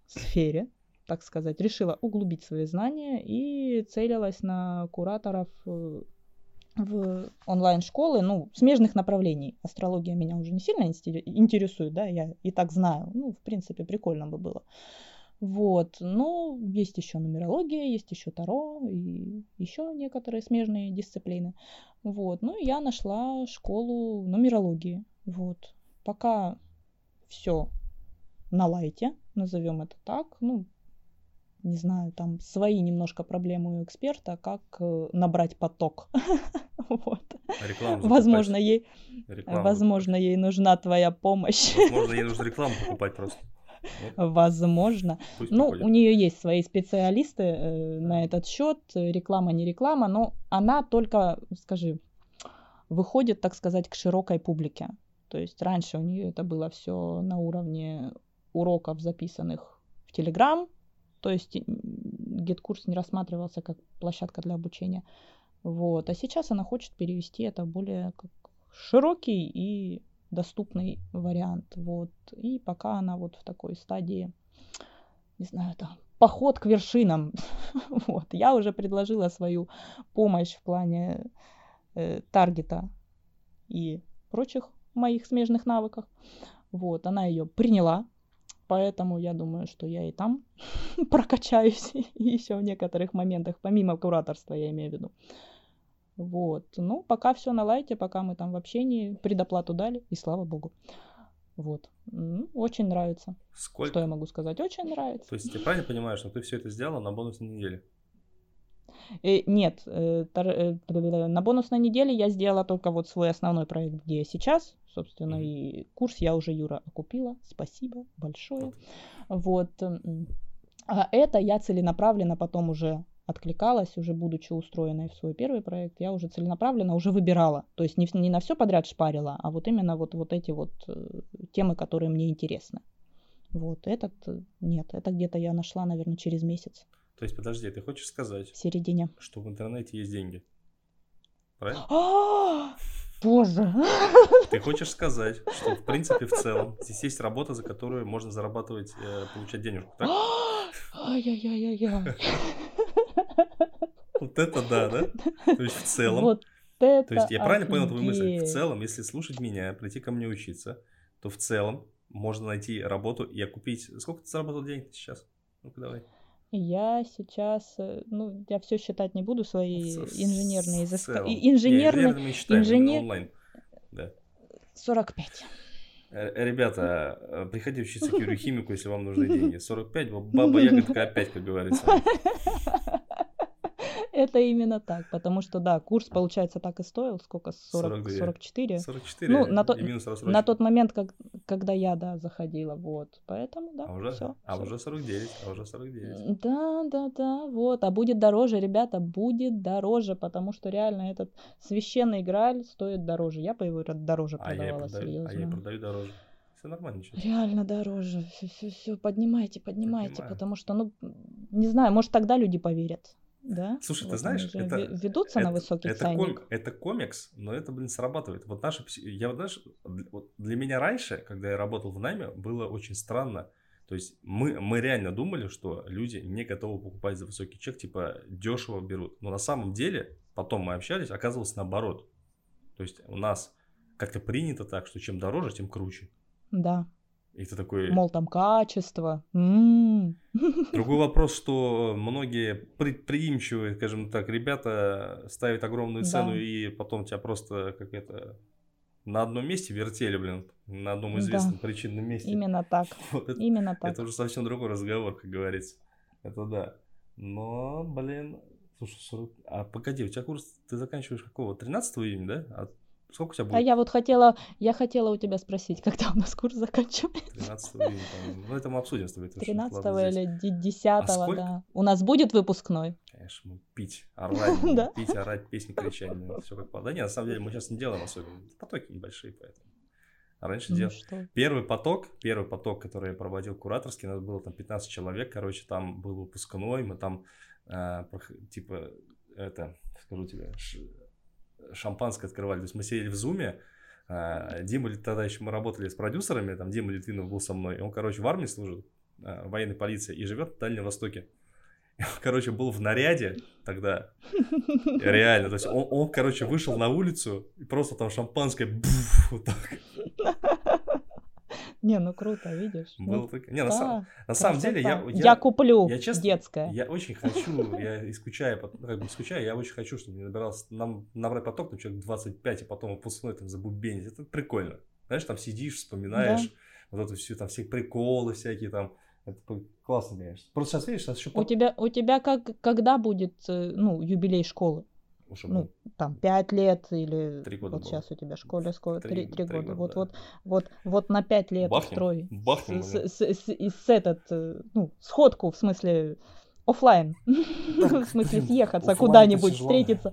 сфере, так сказать, решила углубить свои знания и целилась на кураторов э, в онлайн-школы, ну, смежных направлений. Астрология меня уже не сильно интересует, да, я и так знаю. Ну, в принципе, прикольно бы было. Вот, ну, есть еще нумерология, есть еще таро и еще некоторые смежные дисциплины. Вот, ну, я нашла школу нумерологии. Вот, пока все на лайте, назовем это так. Ну, не знаю, там свои немножко проблемы у эксперта, как э, набрать поток. Вот. Возможно, ей, возможно, ей нужна твоя помощь. Возможно, ей нужно рекламу покупать просто. Возможно. Пусть ну, приходит. у нее есть свои специалисты э, на этот счет, реклама не реклама, но она только, скажи, выходит, так сказать, к широкой публике. То есть раньше у нее это было все на уровне уроков, записанных в Телеграм, то есть GetCourse не рассматривался как площадка для обучения. Вот. А сейчас она хочет перевести это более как широкий и доступный вариант. Вот. И пока она вот в такой стадии, не знаю, там, поход к вершинам. вот. Я уже предложила свою помощь в плане э, таргета и прочих моих смежных навыках. Вот. Она ее приняла, Поэтому я думаю, что я и там прокачаюсь еще в некоторых моментах, помимо кураторства, я имею в виду. Вот. Ну, пока все на лайте, пока мы там в общении, предоплату дали, и слава богу. Вот. Ну, очень нравится. Сколько? Что я могу сказать? Очень нравится. То есть я правильно понимаю, что ты все это сделала на бонусной неделе? Э, нет, э, э, на бонусной неделе я сделала только вот свой основной проект, где я сейчас, собственно, и курс я уже, Юра, окупила. Спасибо большое. Вот. А это я целенаправленно потом уже откликалась, уже будучи устроенной в свой первый проект, я уже целенаправленно уже выбирала. То есть не, не на все подряд шпарила, а вот именно вот, вот эти вот темы, которые мне интересны. Вот этот нет, это где-то я нашла, наверное, через месяц. То есть, подожди, ты хочешь сказать, в середине. что в интернете есть деньги? Правильно? Боже! Ты хочешь сказать, что в принципе в целом здесь есть работа, за которую можно зарабатывать, э, получать денежку, так? Ай-яй-яй-яй-яй. Вот это да, да? То есть в целом. Вот это То есть я правильно понял твою мысль? В целом, если слушать меня, прийти ко мне учиться, то в целом можно найти работу и окупить. Сколько ты заработал денег сейчас? Ну-ка давай. Я сейчас, э, ну, я все считать не буду, свои инженерные изыскания. Инженерные, инженер... онлайн. Да. 45. Э, ребята, э, приходите учиться к химику, если вам нужны деньги. 45, баба ягодка опять, как говорится. Это именно так, потому что, да, курс, получается, так и стоил, сколько, 40, 44? 44, ну, на, то, на тот момент, как, когда я, да, заходила, вот, поэтому, да, А уже, всё, а всё. уже 49, а уже 49. Да, да, да, вот, а будет дороже, ребята, будет дороже, потому что реально этот священный грааль стоит дороже, я по его дороже а продавала, продаю, серьезно. А я продаю дороже. Все нормально, ничего. Реально дороже. Все, все, все, поднимайте, поднимайте, Поднимаю. потому что, ну, не знаю, может, тогда люди поверят. Да? Слушай, вот ты знаешь, это ведутся это, на высокий это, ценник. Ком, это комикс, но это, блин, срабатывает. Вот наша, я вот знаешь, вот для меня раньше, когда я работал в найме, было очень странно. То есть мы, мы реально думали, что люди не готовы покупать за высокий чек, типа дешево берут. Но на самом деле, потом мы общались, оказывалось наоборот. То есть у нас как-то принято так, что чем дороже, тем круче. Да. И ты такой... Мол, там качество. М-м. Другой вопрос, что многие предприимчивые, скажем так, ребята ставят огромную цену да. и потом тебя просто как это на одном месте вертели, блин, на одном известном да. причинном месте. Именно так. Вот это, Именно так. Это уже совсем другой разговор, как говорится. Это да. Но, блин, слушай, 40... а погоди, у тебя курс, ты заканчиваешь какого? 13 июня, да? А Сколько у тебя а будет? А я вот хотела, я хотела у тебя спросить, когда у нас курс заканчивается? 13 июня, по-моему. Ну, это мы обсудим с тобой. 13 или 10 а да. У нас будет выпускной? конечно, пить, орать, пить, орать, песни кричать, все как Да нет, на самом деле мы сейчас не делаем особенно, потоки небольшие, поэтому. А раньше ну, делал. Что? Первый поток, первый поток, который я проводил кураторский, у нас было там 15 человек, короче, там был выпускной, мы там, э, типа, это, скажу тебе, шампанское открывали. То есть мы сидели в зуме, э, Дима, тогда еще мы работали с продюсерами, там Дима Литвинов был со мной, и он, короче, в армии служит, э, военной полиции, и живет в Дальнем Востоке. короче, был в наряде тогда. Реально. То есть он, он короче, вышел на улицу и просто там шампанское буф, вот так. Не, ну круто, видишь. Было ну, так... Не, на, сам... на самом деле я, я... Я куплю я, честно, детское. Я очень хочу, я и скучаю, ну, как бы скучаю, я очень хочу, чтобы мне набирался, нам набрать поток, там человек 25, и потом выпускной там забубенить. Это прикольно. Знаешь, там сидишь, вспоминаешь да. вот эту всю, там все приколы всякие там. Это классно, конечно. Просто сейчас видишь, сейчас еще... У тебя, у тебя как, когда будет, э, ну, юбилей школы? Чтобы... Ну, там, пять лет или... Три года Вот было. сейчас у тебя школе сколько? Три, три, года. года. Вот, да. вот, вот, вот на пять лет Бахнем. строй. Бахнем. С, с, с, с, этот, э, ну, сходку, в смысле, офлайн. в смысле, съехаться куда-нибудь, встретиться.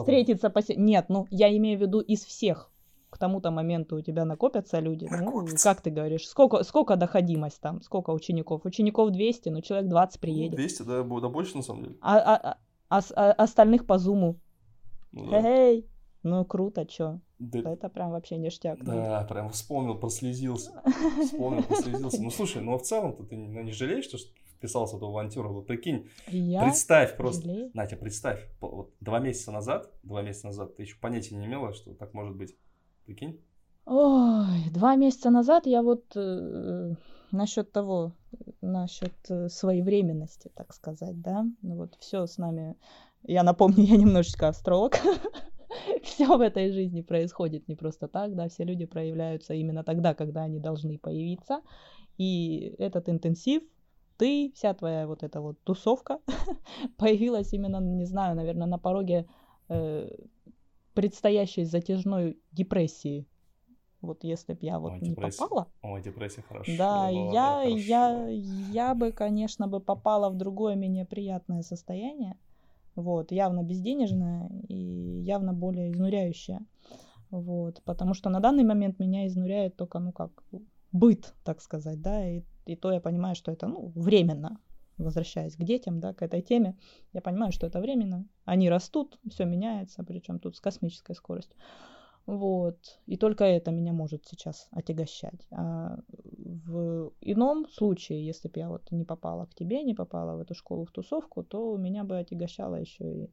Встретиться. Нет, ну, я имею в виду из всех к тому-то моменту у тебя накопятся люди. Ну, как ты говоришь, сколько, сколько доходимость там, сколько учеников? Учеников 200, но человек 20 приедет. 200, да, да больше на самом деле. А, а, а, а остальных по зуму. Ну, да. Эй, ну круто, чё. Да. Это прям вообще ништяк. Да, прям вспомнил, прослезился. Вспомнил, прослезился. Ну слушай, ну а в целом-то ты ну, не жалеешь, что вписался в эту авантюру? Вот прикинь, Я представь просто, жалею? Натя, представь, вот два месяца назад, два месяца назад ты еще понятия не имела, что так может быть. Прикинь? Ой, два месяца назад я вот э, насчет того, насчет э, своевременности, так сказать, да, ну вот все с нами, я напомню, я немножечко астролог, все в этой жизни происходит не просто так, да, все люди проявляются именно тогда, когда они должны появиться, и этот интенсив, ты, вся твоя вот эта вот тусовка появилась именно, не знаю, наверное, на пороге э, предстоящей затяжной депрессии. Вот если бы я вот Ой, не депрессия. попала. Ой, депрессия хорошо. Да, я, хорошо. я, я бы, конечно, бы попала в другое менее приятное состояние. Вот, явно безденежное и явно более изнуряющее. Вот, потому что на данный момент меня изнуряет только, ну как, быт, так сказать, да, и, и то я понимаю, что это, ну, временно, возвращаясь к детям, да, к этой теме, я понимаю, что это временно. Они растут, все меняется, причем тут с космической скоростью. Вот. И только это меня может сейчас отягощать. А в ином случае, если бы я вот не попала к тебе, не попала в эту школу, в тусовку, то меня бы отягощала еще и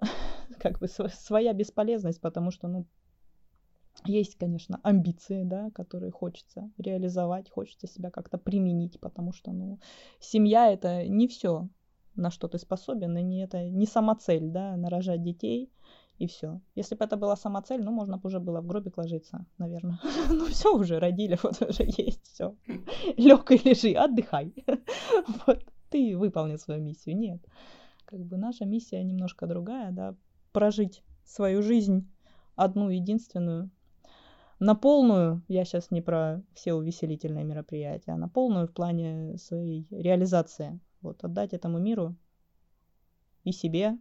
как бы своя бесполезность, потому что, ну, есть, конечно, амбиции, да, которые хочется реализовать, хочется себя как-то применить, потому что, ну, семья это не все, на что ты способен, и не это не самоцель, да, нарожать детей и все. Если бы это была самоцель, ну, можно бы уже было в гробик ложиться, наверное. ну, все уже родили, вот уже есть, все. Лег и лежи, отдыхай. вот, ты выполнил свою миссию. Нет. Как бы наша миссия немножко другая, да, прожить свою жизнь одну единственную, на полную, я сейчас не про все увеселительные мероприятия, а на полную в плане своей реализации. Вот, отдать этому миру и себе,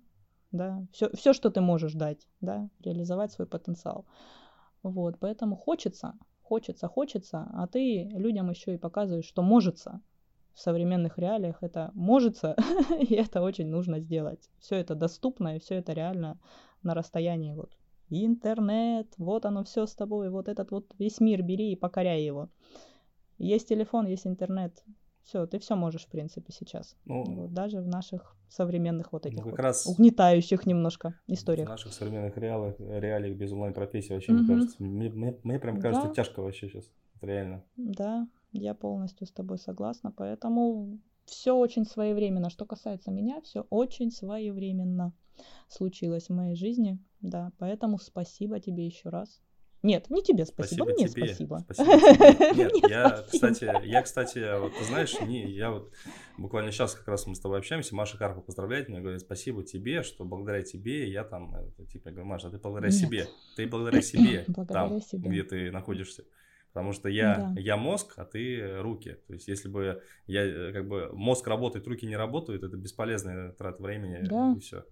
да, все, все, что ты можешь дать, да, реализовать свой потенциал. Вот, поэтому хочется, хочется, хочется, а ты людям еще и показываешь, что можется. В современных реалиях это можется, и это очень нужно сделать. Все это доступно, и все это реально на расстоянии вот интернет, вот оно все с тобой, вот этот вот весь мир бери и покоряй его. Есть телефон, есть интернет. Все, ты все можешь, в принципе, сейчас. Ну, вот, даже в наших современных вот этих ну, как вот раз угнетающих немножко историях. В наших современных реалиях, реалиях без онлайн-профессии вообще, угу. мне кажется, мне, мне, мне прям кажется да. тяжко вообще сейчас, реально. Да, я полностью с тобой согласна, поэтому все очень своевременно. Что касается меня, все очень своевременно случилось в моей жизни. Да, поэтому спасибо тебе еще раз. Нет, не тебе спасибо, спасибо мне тебе. спасибо. спасибо тебе. Нет, я, спасибо. кстати, я, кстати, вот ты знаешь, не, я вот буквально сейчас как раз мы с тобой общаемся, Маша Карпа поздравляет меня, говорит, спасибо тебе, что благодаря тебе я там, это, типа, я говорю, Маша, ты благодаря Нет. себе, ты благодаря себе, благодаря там, себе. где ты находишься. Потому что я, да. я мозг, а ты руки. То есть, если бы я э, как бы мозг работает, руки не работают, это бесполезная трата времени да. и все.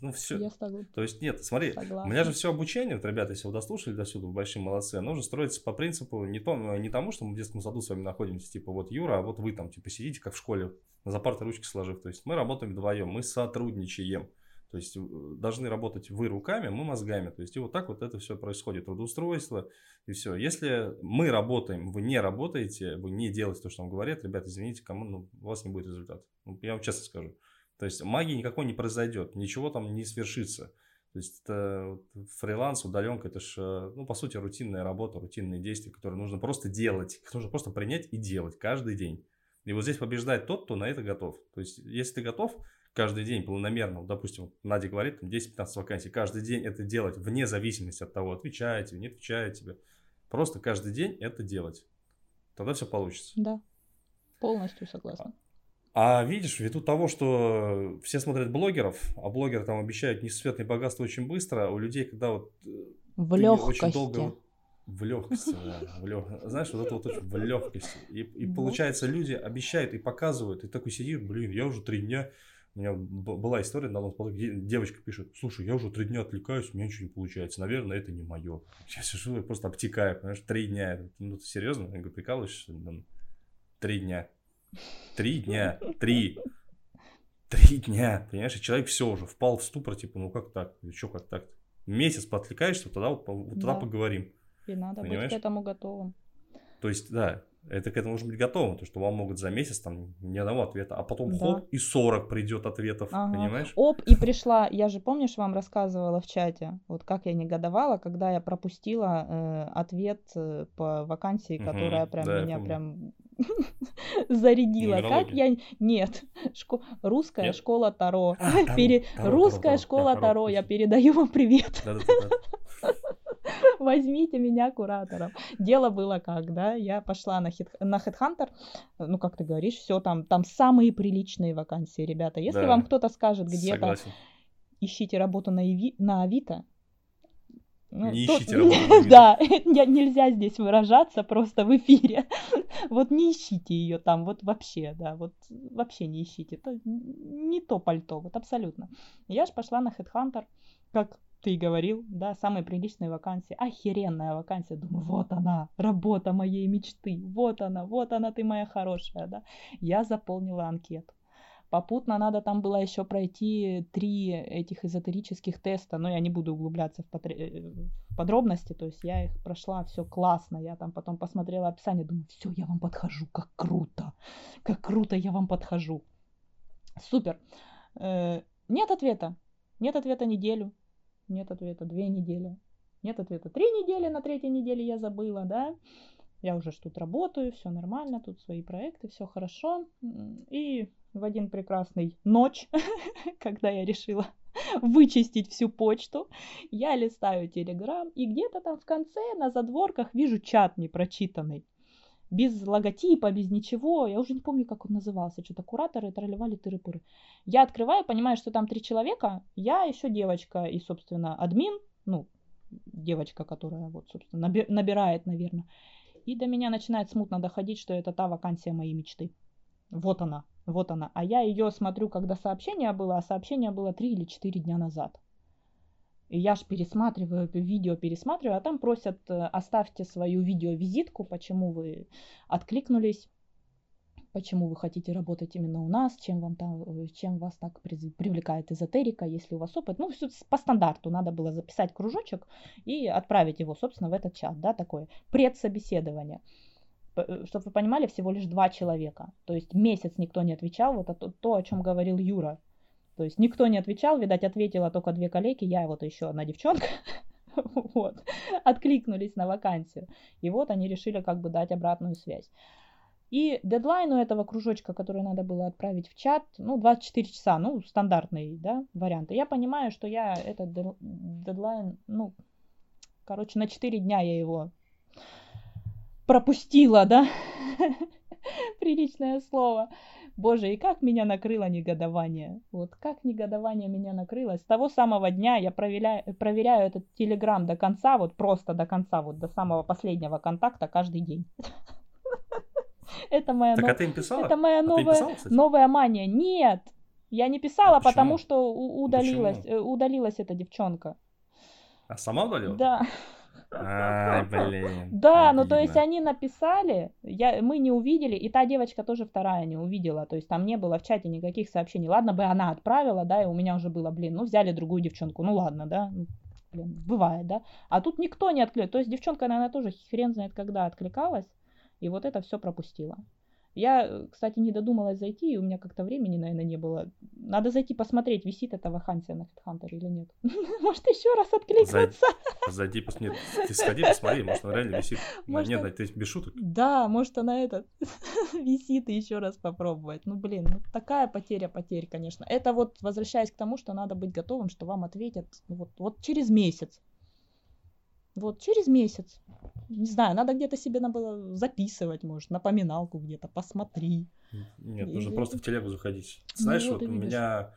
Ну, все. Я согласна. То есть, нет, смотри, Согласна. у меня же все обучение, вот, ребята, если вы дослушали до сюда, большие молодцы, оно уже строится по принципу не, то, не тому, что мы в детском саду с вами находимся, типа, вот Юра, а вот вы там, типа, сидите, как в школе, за партой ручки сложив. То есть, мы работаем вдвоем, мы сотрудничаем. То есть, должны работать вы руками, мы мозгами. То есть, и вот так вот это все происходит. Трудоустройство и все. Если мы работаем, вы не работаете, вы не делаете то, что вам говорят, ребята, извините, кому, ну, у вас не будет результата. Ну, я вам честно скажу. То есть магии никакой не произойдет, ничего там не свершится. То есть это фриланс, удаленка, это же, ну, по сути, рутинная работа, рутинные действия, которые нужно просто делать. Их нужно просто принять и делать каждый день. И вот здесь побеждает тот, кто на это готов. То есть, если ты готов каждый день планомерно, допустим, Надя говорит, 10-15 вакансий, каждый день это делать, вне зависимости от того, отвечаете, не отвечаете тебе. Просто каждый день это делать. Тогда все получится. Да, полностью согласна. А видишь, ввиду того, что все смотрят блогеров, а блогеры там обещают несусветные богатства очень быстро, у людей, когда вот э, в легкости. очень долго в легкости, да, в лег... знаешь, вот это вот очень в легкости. И, и получается, люди обещают и показывают, и такой сидишь, блин, я уже три дня, у меня была история, на где девочка пишет, слушай, я уже три дня отвлекаюсь, у меня ничего не получается, наверное, это не мое. Я сижу и просто обтекаю, понимаешь, три дня, ну ты серьезно? Я говорю, прикалываешься? Три дня. Три дня. Три. Три дня. Понимаешь, и человек все уже впал в ступор, типа, ну как так? Или что, как так? Месяц подвлекаешься, тогда, вот, тогда да. поговорим. И надо Понимаешь? быть к этому готовым. То есть, да, это к этому нужно быть готовым, то что вам могут за месяц там ни одного ответа, а потом да. хоп, и 40 придет ответов, ага. понимаешь? Оп, и пришла, я же, помнишь, вам рассказывала в чате, вот как я негодовала, когда я пропустила э, ответ э, по вакансии, которая угу, прям да, меня прям зарядила. Как я... Нет, Шко... русская Нет? школа Таро. А, таро, Пере... таро русская таро, школа Таро, таро. Я передаю вам привет. Да, да, да. Возьмите меня куратором. Дело было как, да, я пошла на, хит, на Headhunter, ну, как ты говоришь, все там, там самые приличные вакансии, ребята. Если да. вам кто-то скажет где-то, ищите работу на, Иви, на Авито, ну, не тут... ищите работу. Да, нельзя здесь выражаться просто в эфире. Вот не ищите ее там, вот вообще, да, вот вообще не ищите. Это не то пальто, вот абсолютно. Я же пошла на Headhunter, как ты говорил, да, самые приличные вакансии, охеренная вакансия, думаю, вот она, работа моей мечты, вот она, вот она, ты моя хорошая, да. Я заполнила анкету. Попутно надо там было еще пройти три этих эзотерических теста, но я не буду углубляться в, потр... Э, в подробности, то есть я их прошла, все классно, я там потом посмотрела описание, думаю, все, я вам подхожу, как круто, как круто я вам подхожу. Супер. Э, нет ответа, нет ответа неделю, нет ответа две недели. Нет ответа три недели, на третьей неделе я забыла, да. Я уже ж тут работаю, все нормально, тут свои проекты, все хорошо. И в один прекрасный ночь, когда я решила вычистить всю почту, я листаю Телеграм, и где-то там в конце на задворках вижу чат непрочитанный без логотипа, без ничего. Я уже не помню, как он назывался. Что-то кураторы тролливали тыры-пыры. Я открываю, понимаю, что там три человека. Я еще девочка и, собственно, админ. Ну, девочка, которая вот, собственно, набирает, наверное. И до меня начинает смутно доходить, что это та вакансия моей мечты. Вот она, вот она. А я ее смотрю, когда сообщение было, а сообщение было три или четыре дня назад. И я ж пересматриваю, видео пересматриваю, а там просят, э, оставьте свою видеовизитку, почему вы откликнулись, почему вы хотите работать именно у нас, чем, вам там, э, чем вас так привлекает эзотерика, если у вас опыт. Ну, все по стандарту надо было записать кружочек и отправить его, собственно, в этот чат, да, такое предсобеседование. Э, Чтобы вы понимали, всего лишь два человека. То есть месяц никто не отвечал. Вот это то, о чем говорил Юра то есть никто не отвечал, видать, ответила только две коллеги, я вот еще одна девчонка, вот, откликнулись на вакансию. И вот они решили как бы дать обратную связь. И дедлайн у этого кружочка, который надо было отправить в чат, ну, 24 часа, ну, стандартный, да, вариант. И я понимаю, что я этот дедлайн, ну, короче, на 4 дня я его пропустила, да, приличное слово Боже, и как меня накрыло негодование. Вот как негодование меня накрыло. С того самого дня я проверяю, проверяю этот телеграм до конца, вот просто до конца, вот до самого последнего контакта каждый день. Это моя, так, а ты им писала? Это моя а новая, новая мания. Нет, я не писала, а потому что удалилась? Э, удалилась эта девчонка. А сама удалила? Да. Ай, блин. Да, ну то есть они написали, я, мы не увидели, и та девочка тоже вторая не увидела, то есть там не было в чате никаких сообщений. Ладно бы она отправила, да, и у меня уже было, блин, ну взяли другую девчонку, ну ладно, да, ну, блин, бывает, да. А тут никто не откликает, то есть девчонка, наверное, тоже хрен знает когда откликалась, и вот это все пропустила. Я, кстати, не додумалась зайти, и у меня как-то времени, наверное, не было. Надо зайти посмотреть, висит эта вакансия на HeadHunter или нет. Может, еще раз откликнуться. Зайди, посмотри. Ты сходи, посмотри, может, она реально висит. Может, нет, ты без шуток. Да, может, она этот висит и еще раз попробовать. Ну, блин, ну, такая потеря потерь, конечно. Это вот, возвращаясь к тому, что надо быть готовым, что вам ответят вот, вот через месяц. Вот, через месяц. Не знаю, надо где-то себе надо было записывать, может, напоминалку где-то, посмотри. Нет, нужно и... просто в телегу заходить. Знаешь, ну, вот, вот у меня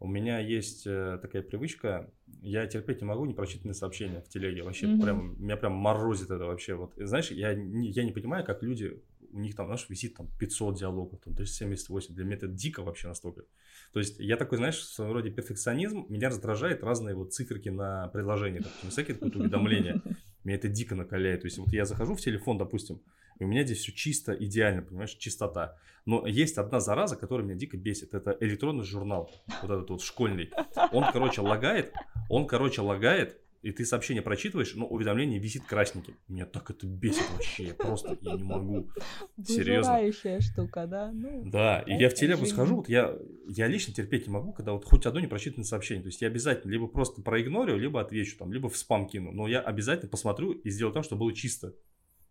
у меня есть э, такая привычка, я терпеть не могу непрочитанные сообщения в телеге. Вообще, mm-hmm. прям, меня прям морозит это вообще. Вот, знаешь, я я не понимаю, как люди, у них там, знаешь, висит там 500 диалогов, там 378. Для меня это дико вообще настолько. То есть я такой, знаешь, в своем роде перфекционизм, меня раздражает разные вот циферки на предложение, допустим, всякие какие-то уведомления. Меня это дико накаляет. То есть вот я захожу в телефон, допустим, и у меня здесь все чисто, идеально, понимаешь, чистота. Но есть одна зараза, которая меня дико бесит. Это электронный журнал, вот этот вот школьный. Он, короче, лагает, он, короче, лагает, и ты сообщение прочитываешь, но уведомление висит красненьким. Меня так это бесит вообще, я просто я не могу. Серьезно. штука, да? Ну, да, и я в телегу схожу, вот я, я лично терпеть не могу, когда вот хоть одно непрочитанное сообщение. То есть я обязательно либо просто проигнорю, либо отвечу, там, либо в спам кину. Но я обязательно посмотрю и сделаю так, чтобы было чисто.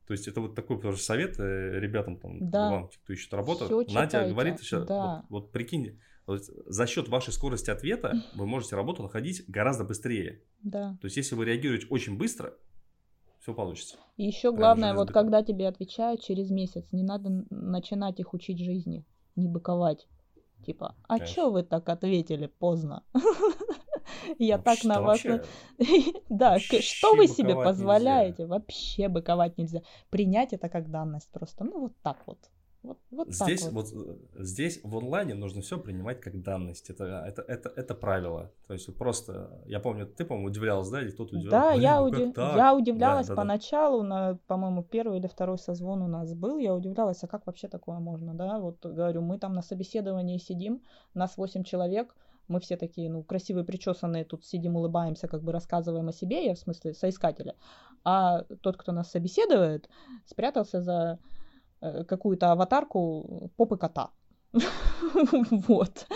То есть это вот такой тоже совет э, ребятам, там, да. вам, кто ищет работу. Всё Надя читайте. говорит, сейчас, да. вот, вот прикинь, за счет вашей скорости ответа вы можете работу находить гораздо быстрее. Да. То есть если вы реагируете очень быстро, все получится. И еще главное, вот когда тебе отвечают через месяц, не надо начинать их учить жизни, не быковать. Типа, а чё вы так ответили поздно? Я так на вас... Да, что вы себе позволяете? Вообще быковать нельзя. Принять это как данность просто. Ну, вот так вот. Вот, вот здесь, вот. вот э, здесь в онлайне нужно все принимать как данность. Это, это, это, это правило. То есть просто, я помню, ты, по-моему, удивлялась, да, или кто-то удивлялся? Да, я, ну уди... я удивлялась да, да, поначалу, да. на, по-моему, первый или второй созвон у нас был, я удивлялась, а как вообще такое можно, да? Вот говорю, мы там на собеседовании сидим, нас 8 человек, мы все такие, ну, красивые, причесанные, тут сидим, улыбаемся, как бы рассказываем о себе, я в смысле соискателя. А тот, кто нас собеседует, спрятался за э, какую-то аватарку попы кота. Вот.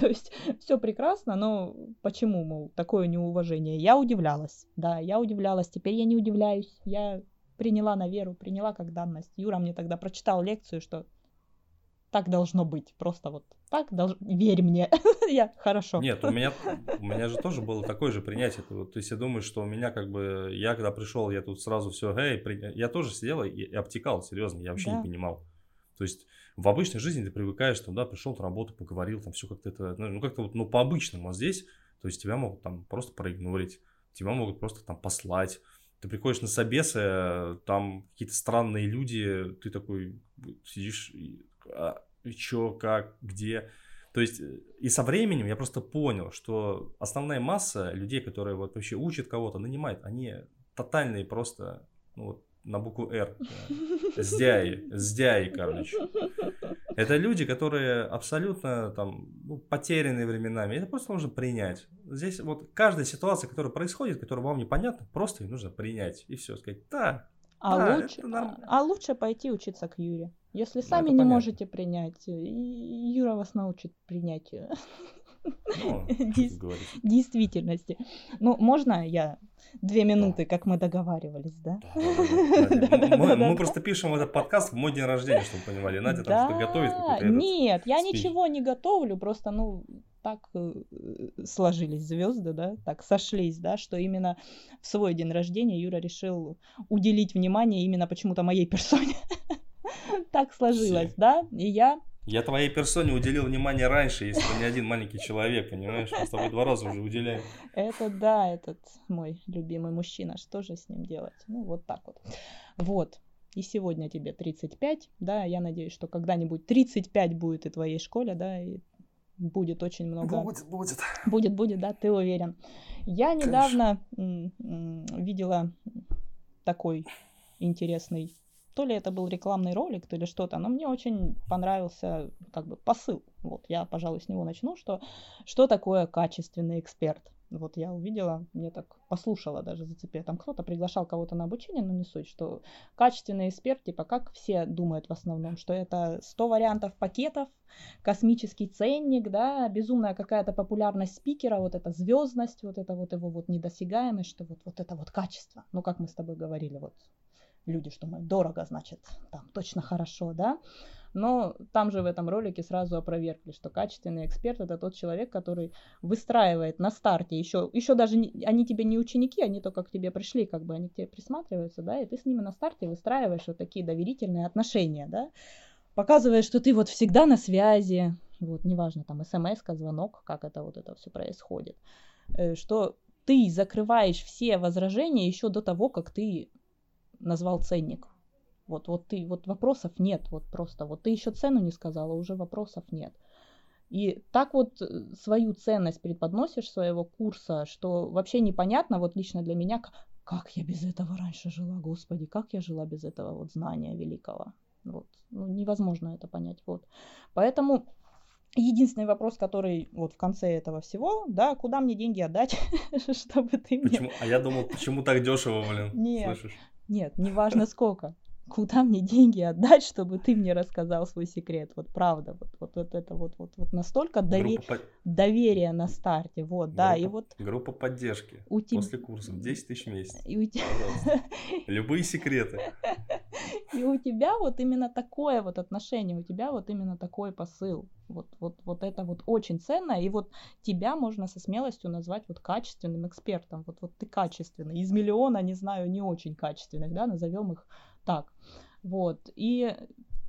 То есть все прекрасно, но почему, мол, такое неуважение? Я удивлялась. Да, я удивлялась. Теперь я не удивляюсь. Я приняла на веру, приняла как данность. Юра мне тогда прочитал лекцию, что так должно быть. Просто вот так должно... Верь мне. я хорошо. Нет, у меня, у меня же тоже было такое же принятие. То есть я думаю, что у меня как бы... Я когда пришел, я тут сразу все... Эй, при... Я тоже сидел и, обтекал, серьезно. Я вообще да. не понимал. То есть в обычной жизни ты привыкаешь, что да, пришел на работу, поговорил, там все как-то это... Ну, ну, как-то вот, ну, по-обычному. А здесь, то есть тебя могут там просто проигнорить. Тебя могут просто там послать. Ты приходишь на собесы, там какие-то странные люди, ты такой сидишь, чё, как, где. То есть, э, и со временем я просто понял, что основная масса людей, которые вот вообще учат кого-то, нанимают, они тотальные просто, ну вот, на букву «Р». Сдяи, сдяи, короче. Это люди, которые абсолютно там ну, потерянные временами. Это просто нужно принять. Здесь вот каждая ситуация, которая происходит, которая вам непонятна, просто ее нужно принять. И все, сказать, да, а, да, лучше, а, а лучше пойти учиться к Юре. Если сами не понятно. можете принять, Юра вас научит принятию. Ну, действительности. Ну, можно я две минуты, как мы договаривались, да? Мы просто пишем этот подкаст в мой день рождения, чтобы понимали. Надя там что готовит Нет, я ничего не готовлю, просто, ну, так э, сложились звезды, да, так сошлись, да, что именно в свой день рождения Юра решил уделить внимание именно почему-то моей персоне. так сложилось, да, и я Я твоей персоне уделил внимание раньше, если не один маленький человек, понимаешь? Мы с тобой два раза уже уделяем. Это да, этот мой любимый мужчина. Что же с ним делать? Ну, вот так вот. Вот. И сегодня тебе 35, да, я надеюсь, что когда-нибудь 35 будет и твоей школе, да, и будет очень много. Будет, будет. Будет, будет, да, ты уверен. Я недавно видела такой интересный то ли это был рекламный ролик, то ли что-то, но мне очень понравился как бы посыл. Вот я, пожалуй, с него начну, что что такое качественный эксперт. Вот я увидела, мне так послушала даже зацепила. Там кто-то приглашал кого-то на обучение, но не суть, что качественный эксперт, типа как все думают в основном, что это 100 вариантов пакетов, космический ценник, да, безумная какая-то популярность спикера, вот эта звездность, вот это вот его вот недосягаемость, что вот, вот это вот качество. Ну, как мы с тобой говорили, вот люди, что мы дорого, значит, там точно хорошо, да. Но там же в этом ролике сразу опровергли, что качественный эксперт это тот человек, который выстраивает на старте. Еще, еще даже не, они тебе не ученики, они только к тебе пришли, как бы они к тебе присматриваются, да, и ты с ними на старте выстраиваешь вот такие доверительные отношения, да, показывая, что ты вот всегда на связи, вот, неважно, там, смс, звонок, как это вот это все происходит, э, что ты закрываешь все возражения еще до того, как ты назвал ценник. Вот, вот ты, вот вопросов нет, вот просто, вот ты еще цену не сказала, уже вопросов нет. И так вот э, свою ценность преподносишь своего курса, что вообще непонятно, вот лично для меня, как я без этого раньше жила, господи, как я жила без этого вот знания великого. Вот, ну, невозможно это понять, вот. Поэтому единственный вопрос, который вот в конце этого всего, да, куда мне деньги отдать, чтобы ты почему? мне... А я думал, почему так дешево, блин, Нет, слышишь? Нет, неважно сколько. Куда мне деньги отдать, чтобы ты мне рассказал свой секрет? Вот правда, вот, вот, вот это вот, вот, вот настолько довер... по... доверия на старте, вот, группа, да, и вот... Группа поддержки у тебя... после курсов, 10 тысяч в месяц, и у тебя... Любые секреты. И у тебя вот именно такое вот отношение, у тебя вот именно такой посыл. Вот, вот, вот это вот очень ценно, и вот тебя можно со смелостью назвать вот качественным экспертом. Вот, вот ты качественный. Из миллиона, не знаю, не очень качественных, да, назовем их так. Вот. И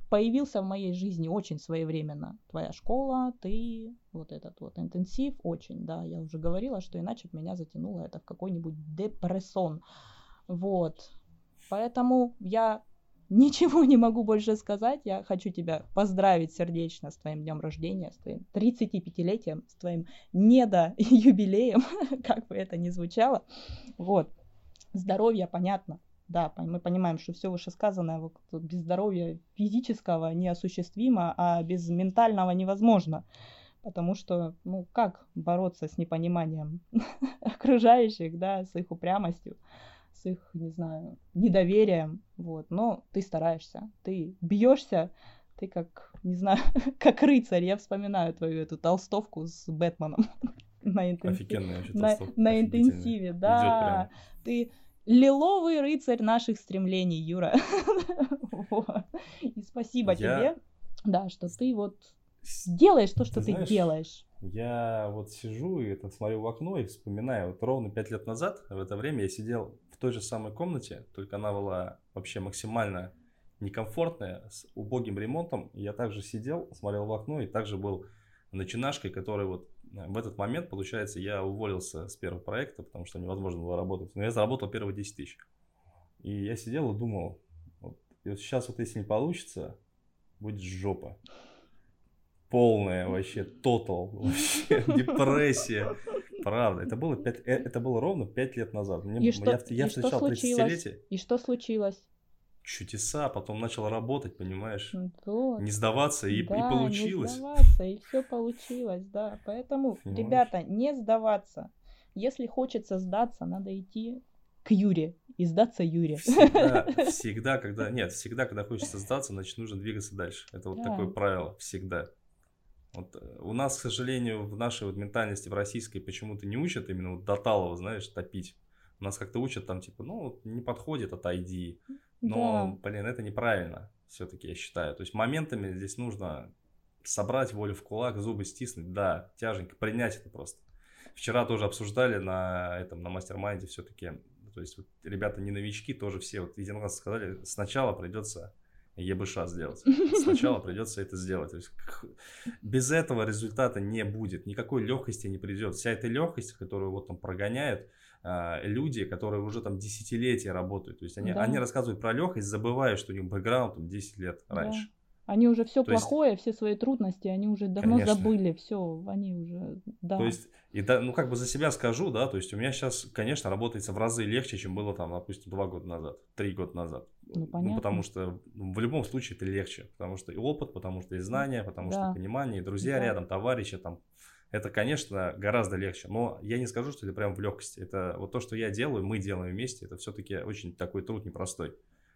появился в моей жизни очень своевременно твоя школа, ты, вот этот вот интенсив, очень, да, я уже говорила, что иначе бы меня затянуло это в какой-нибудь депрессон. Вот. Поэтому я Ничего не могу больше сказать. Я хочу тебя поздравить сердечно с твоим днем рождения, с твоим 35-летием, с твоим недо-юбилеем, как бы это ни звучало. Вот. Здоровье, понятно. Да, мы понимаем, что все вышесказанное вот, без здоровья физического неосуществимо, а без ментального невозможно. Потому что, ну, как бороться с непониманием окружающих, да, с их упрямостью? с их, не знаю, недоверием, вот, но ты стараешься, ты бьешься, ты как, не знаю, как рыцарь, я вспоминаю твою эту толстовку с Бэтменом на интенсиве. На, на интенсиве, да. Ты лиловый рыцарь наших стремлений, Юра. И спасибо тебе, да, что ты вот делаешь то, что ты, делаешь. Я вот сижу и это смотрю в окно и вспоминаю, вот ровно пять лет назад в это время я сидел в той же самой комнате, только она была вообще максимально некомфортная, с убогим ремонтом. Я также сидел, смотрел в окно и также был начинашкой, который вот в этот момент, получается, я уволился с первого проекта, потому что невозможно было работать. Но я заработал первые 10 тысяч. И я сидел и думал, вот, и вот сейчас вот если не получится, будет жопа полная вообще, тотал, вообще, депрессия. Правда, это было, 5, э, это было ровно 5 лет назад. Мне, и что, я, я и встречал 30-летие. И что случилось? Чудеса, потом начал работать, понимаешь? Вот. Не сдаваться, и, да, и получилось. Не сдаваться, и все получилось, да. Поэтому, понимаешь? ребята, не сдаваться. Если хочется сдаться, надо идти к Юре и сдаться Юре. Всегда, всегда, когда... Нет, всегда, когда хочется сдаться, значит, нужно двигаться дальше. Это вот да. такое правило, всегда. Вот э, у нас, к сожалению, в нашей вот ментальности, в российской, почему-то не учат именно вот до талого, знаешь, топить. У нас как-то учат там, типа, ну, не подходит, отойди. Но, да. блин, это неправильно, все-таки, я считаю. То есть моментами здесь нужно собрать волю в кулак, зубы стиснуть, да, тяженько, принять это просто. Вчера тоже обсуждали на этом, на mastermind е все-таки, то есть вот ребята не новички, тоже все вот единогласно сказали, сначала придется ЕБШ сделать. Сначала придется это сделать. То есть, без этого результата не будет, никакой легкости не придет. Вся эта легкость, которую вот там прогоняют, люди, которые уже там десятилетия работают. То есть они, да. они рассказывают про легкость, забывая, что у них бэкграунд там 10 лет раньше. Да. Они уже все То плохое, есть... все свои трудности, они уже давно Конечно. забыли, все, они уже, да. То есть, и да, ну как бы за себя скажу, да, то есть у меня сейчас, конечно, работается в разы легче, чем было там, допустим, два года назад, три года назад. Ну, понятно. Ну, потому что ну, в любом случае это легче, потому что и опыт, потому что и знания, потому да. что понимание, и друзья да. рядом, товарищи там. Это, конечно, гораздо легче, но я не скажу, что это прям в легкости. Это вот то, что я делаю, мы делаем вместе, это все-таки очень такой труд непростой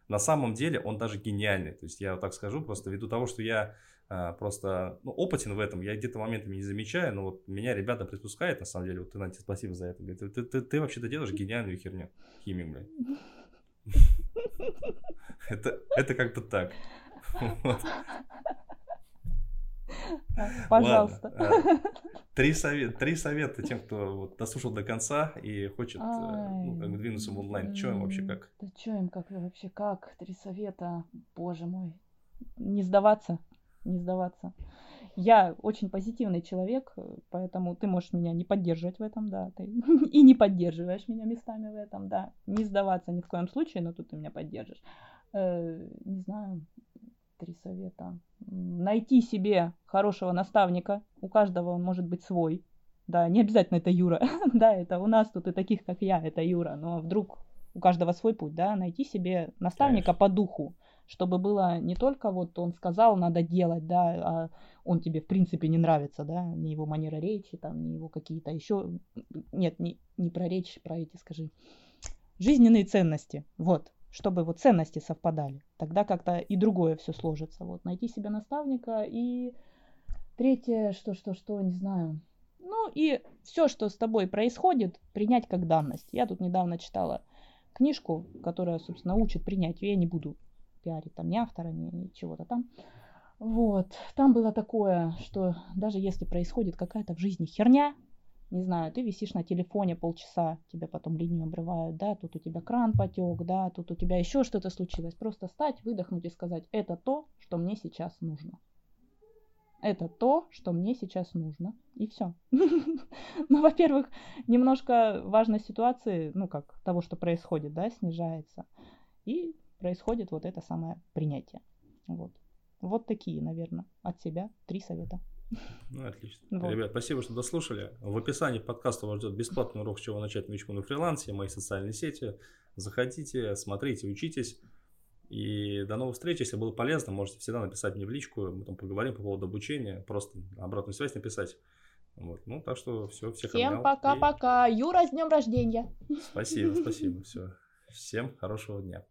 на самом деле он даже гениальный. То есть я вот так скажу, просто ввиду того, что я а, просто ну, опытен в этом, я где-то моментами не замечаю, но вот меня ребята припускают, на самом деле, вот ты, Надя, спасибо за это. Говорит, ты, ты, ты вообще-то делаешь гениальную херню, химию, блядь. Это, это как-то так. Пожалуйста. Ладно. Три, совет, три совета тем, кто вот дослушал до конца и хочет ну, как бы двинуться в онлайн. Что им вообще как? Да что им как вообще как? Три совета. Боже мой. Не сдаваться. Не сдаваться. Я очень позитивный человек, поэтому ты можешь меня не поддерживать в этом, да, ты и не поддерживаешь меня местами в этом, да. Не сдаваться ни в коем случае, но тут ты меня поддержишь. Э, не знаю, три совета. Найти себе хорошего наставника. У каждого он может быть свой. Да, не обязательно это Юра. да, это у нас тут и таких, как я, это Юра. Но вдруг у каждого свой путь, да, найти себе наставника Конечно. по духу, чтобы было не только вот он сказал, надо делать, да, а он тебе в принципе не нравится, да, не его манера речи, там, не его какие-то еще, нет, не, не про речь, про эти, скажи, жизненные ценности, вот, чтобы вот ценности совпадали. Тогда как-то и другое все сложится. Вот найти себе наставника и третье, что, что, что, не знаю. Ну и все, что с тобой происходит, принять как данность. Я тут недавно читала книжку, которая, собственно, учит принятию. Я не буду пиарить там ни автора, ни чего-то там. Вот. Там было такое, что даже если происходит какая-то в жизни херня, не знаю, ты висишь на телефоне полчаса, тебя потом линию обрывают, да, тут у тебя кран потек, да, тут у тебя еще что-то случилось. Просто стать, выдохнуть и сказать, это то, что мне сейчас нужно. Это то, что мне сейчас нужно. И все. Ну, во-первых, немножко важность ситуации, ну, как того, что происходит, да, снижается. И происходит вот это самое принятие. Вот. Вот такие, наверное, от себя три совета. Ну, отлично. Вот. Ребят, спасибо, что дослушали. В описании подкаста вас ждет бесплатный урок, с чего начать новичку на фрилансе, мои социальные сети. Заходите, смотрите, учитесь. И до новых встреч. Если было полезно, можете всегда написать мне в личку. Мы там поговорим по поводу обучения. Просто обратную связь написать. Вот. Ну, так что все, всех Всем пока-пока. И... Юра, с днем рождения. Спасибо, спасибо. Все. Всем хорошего дня.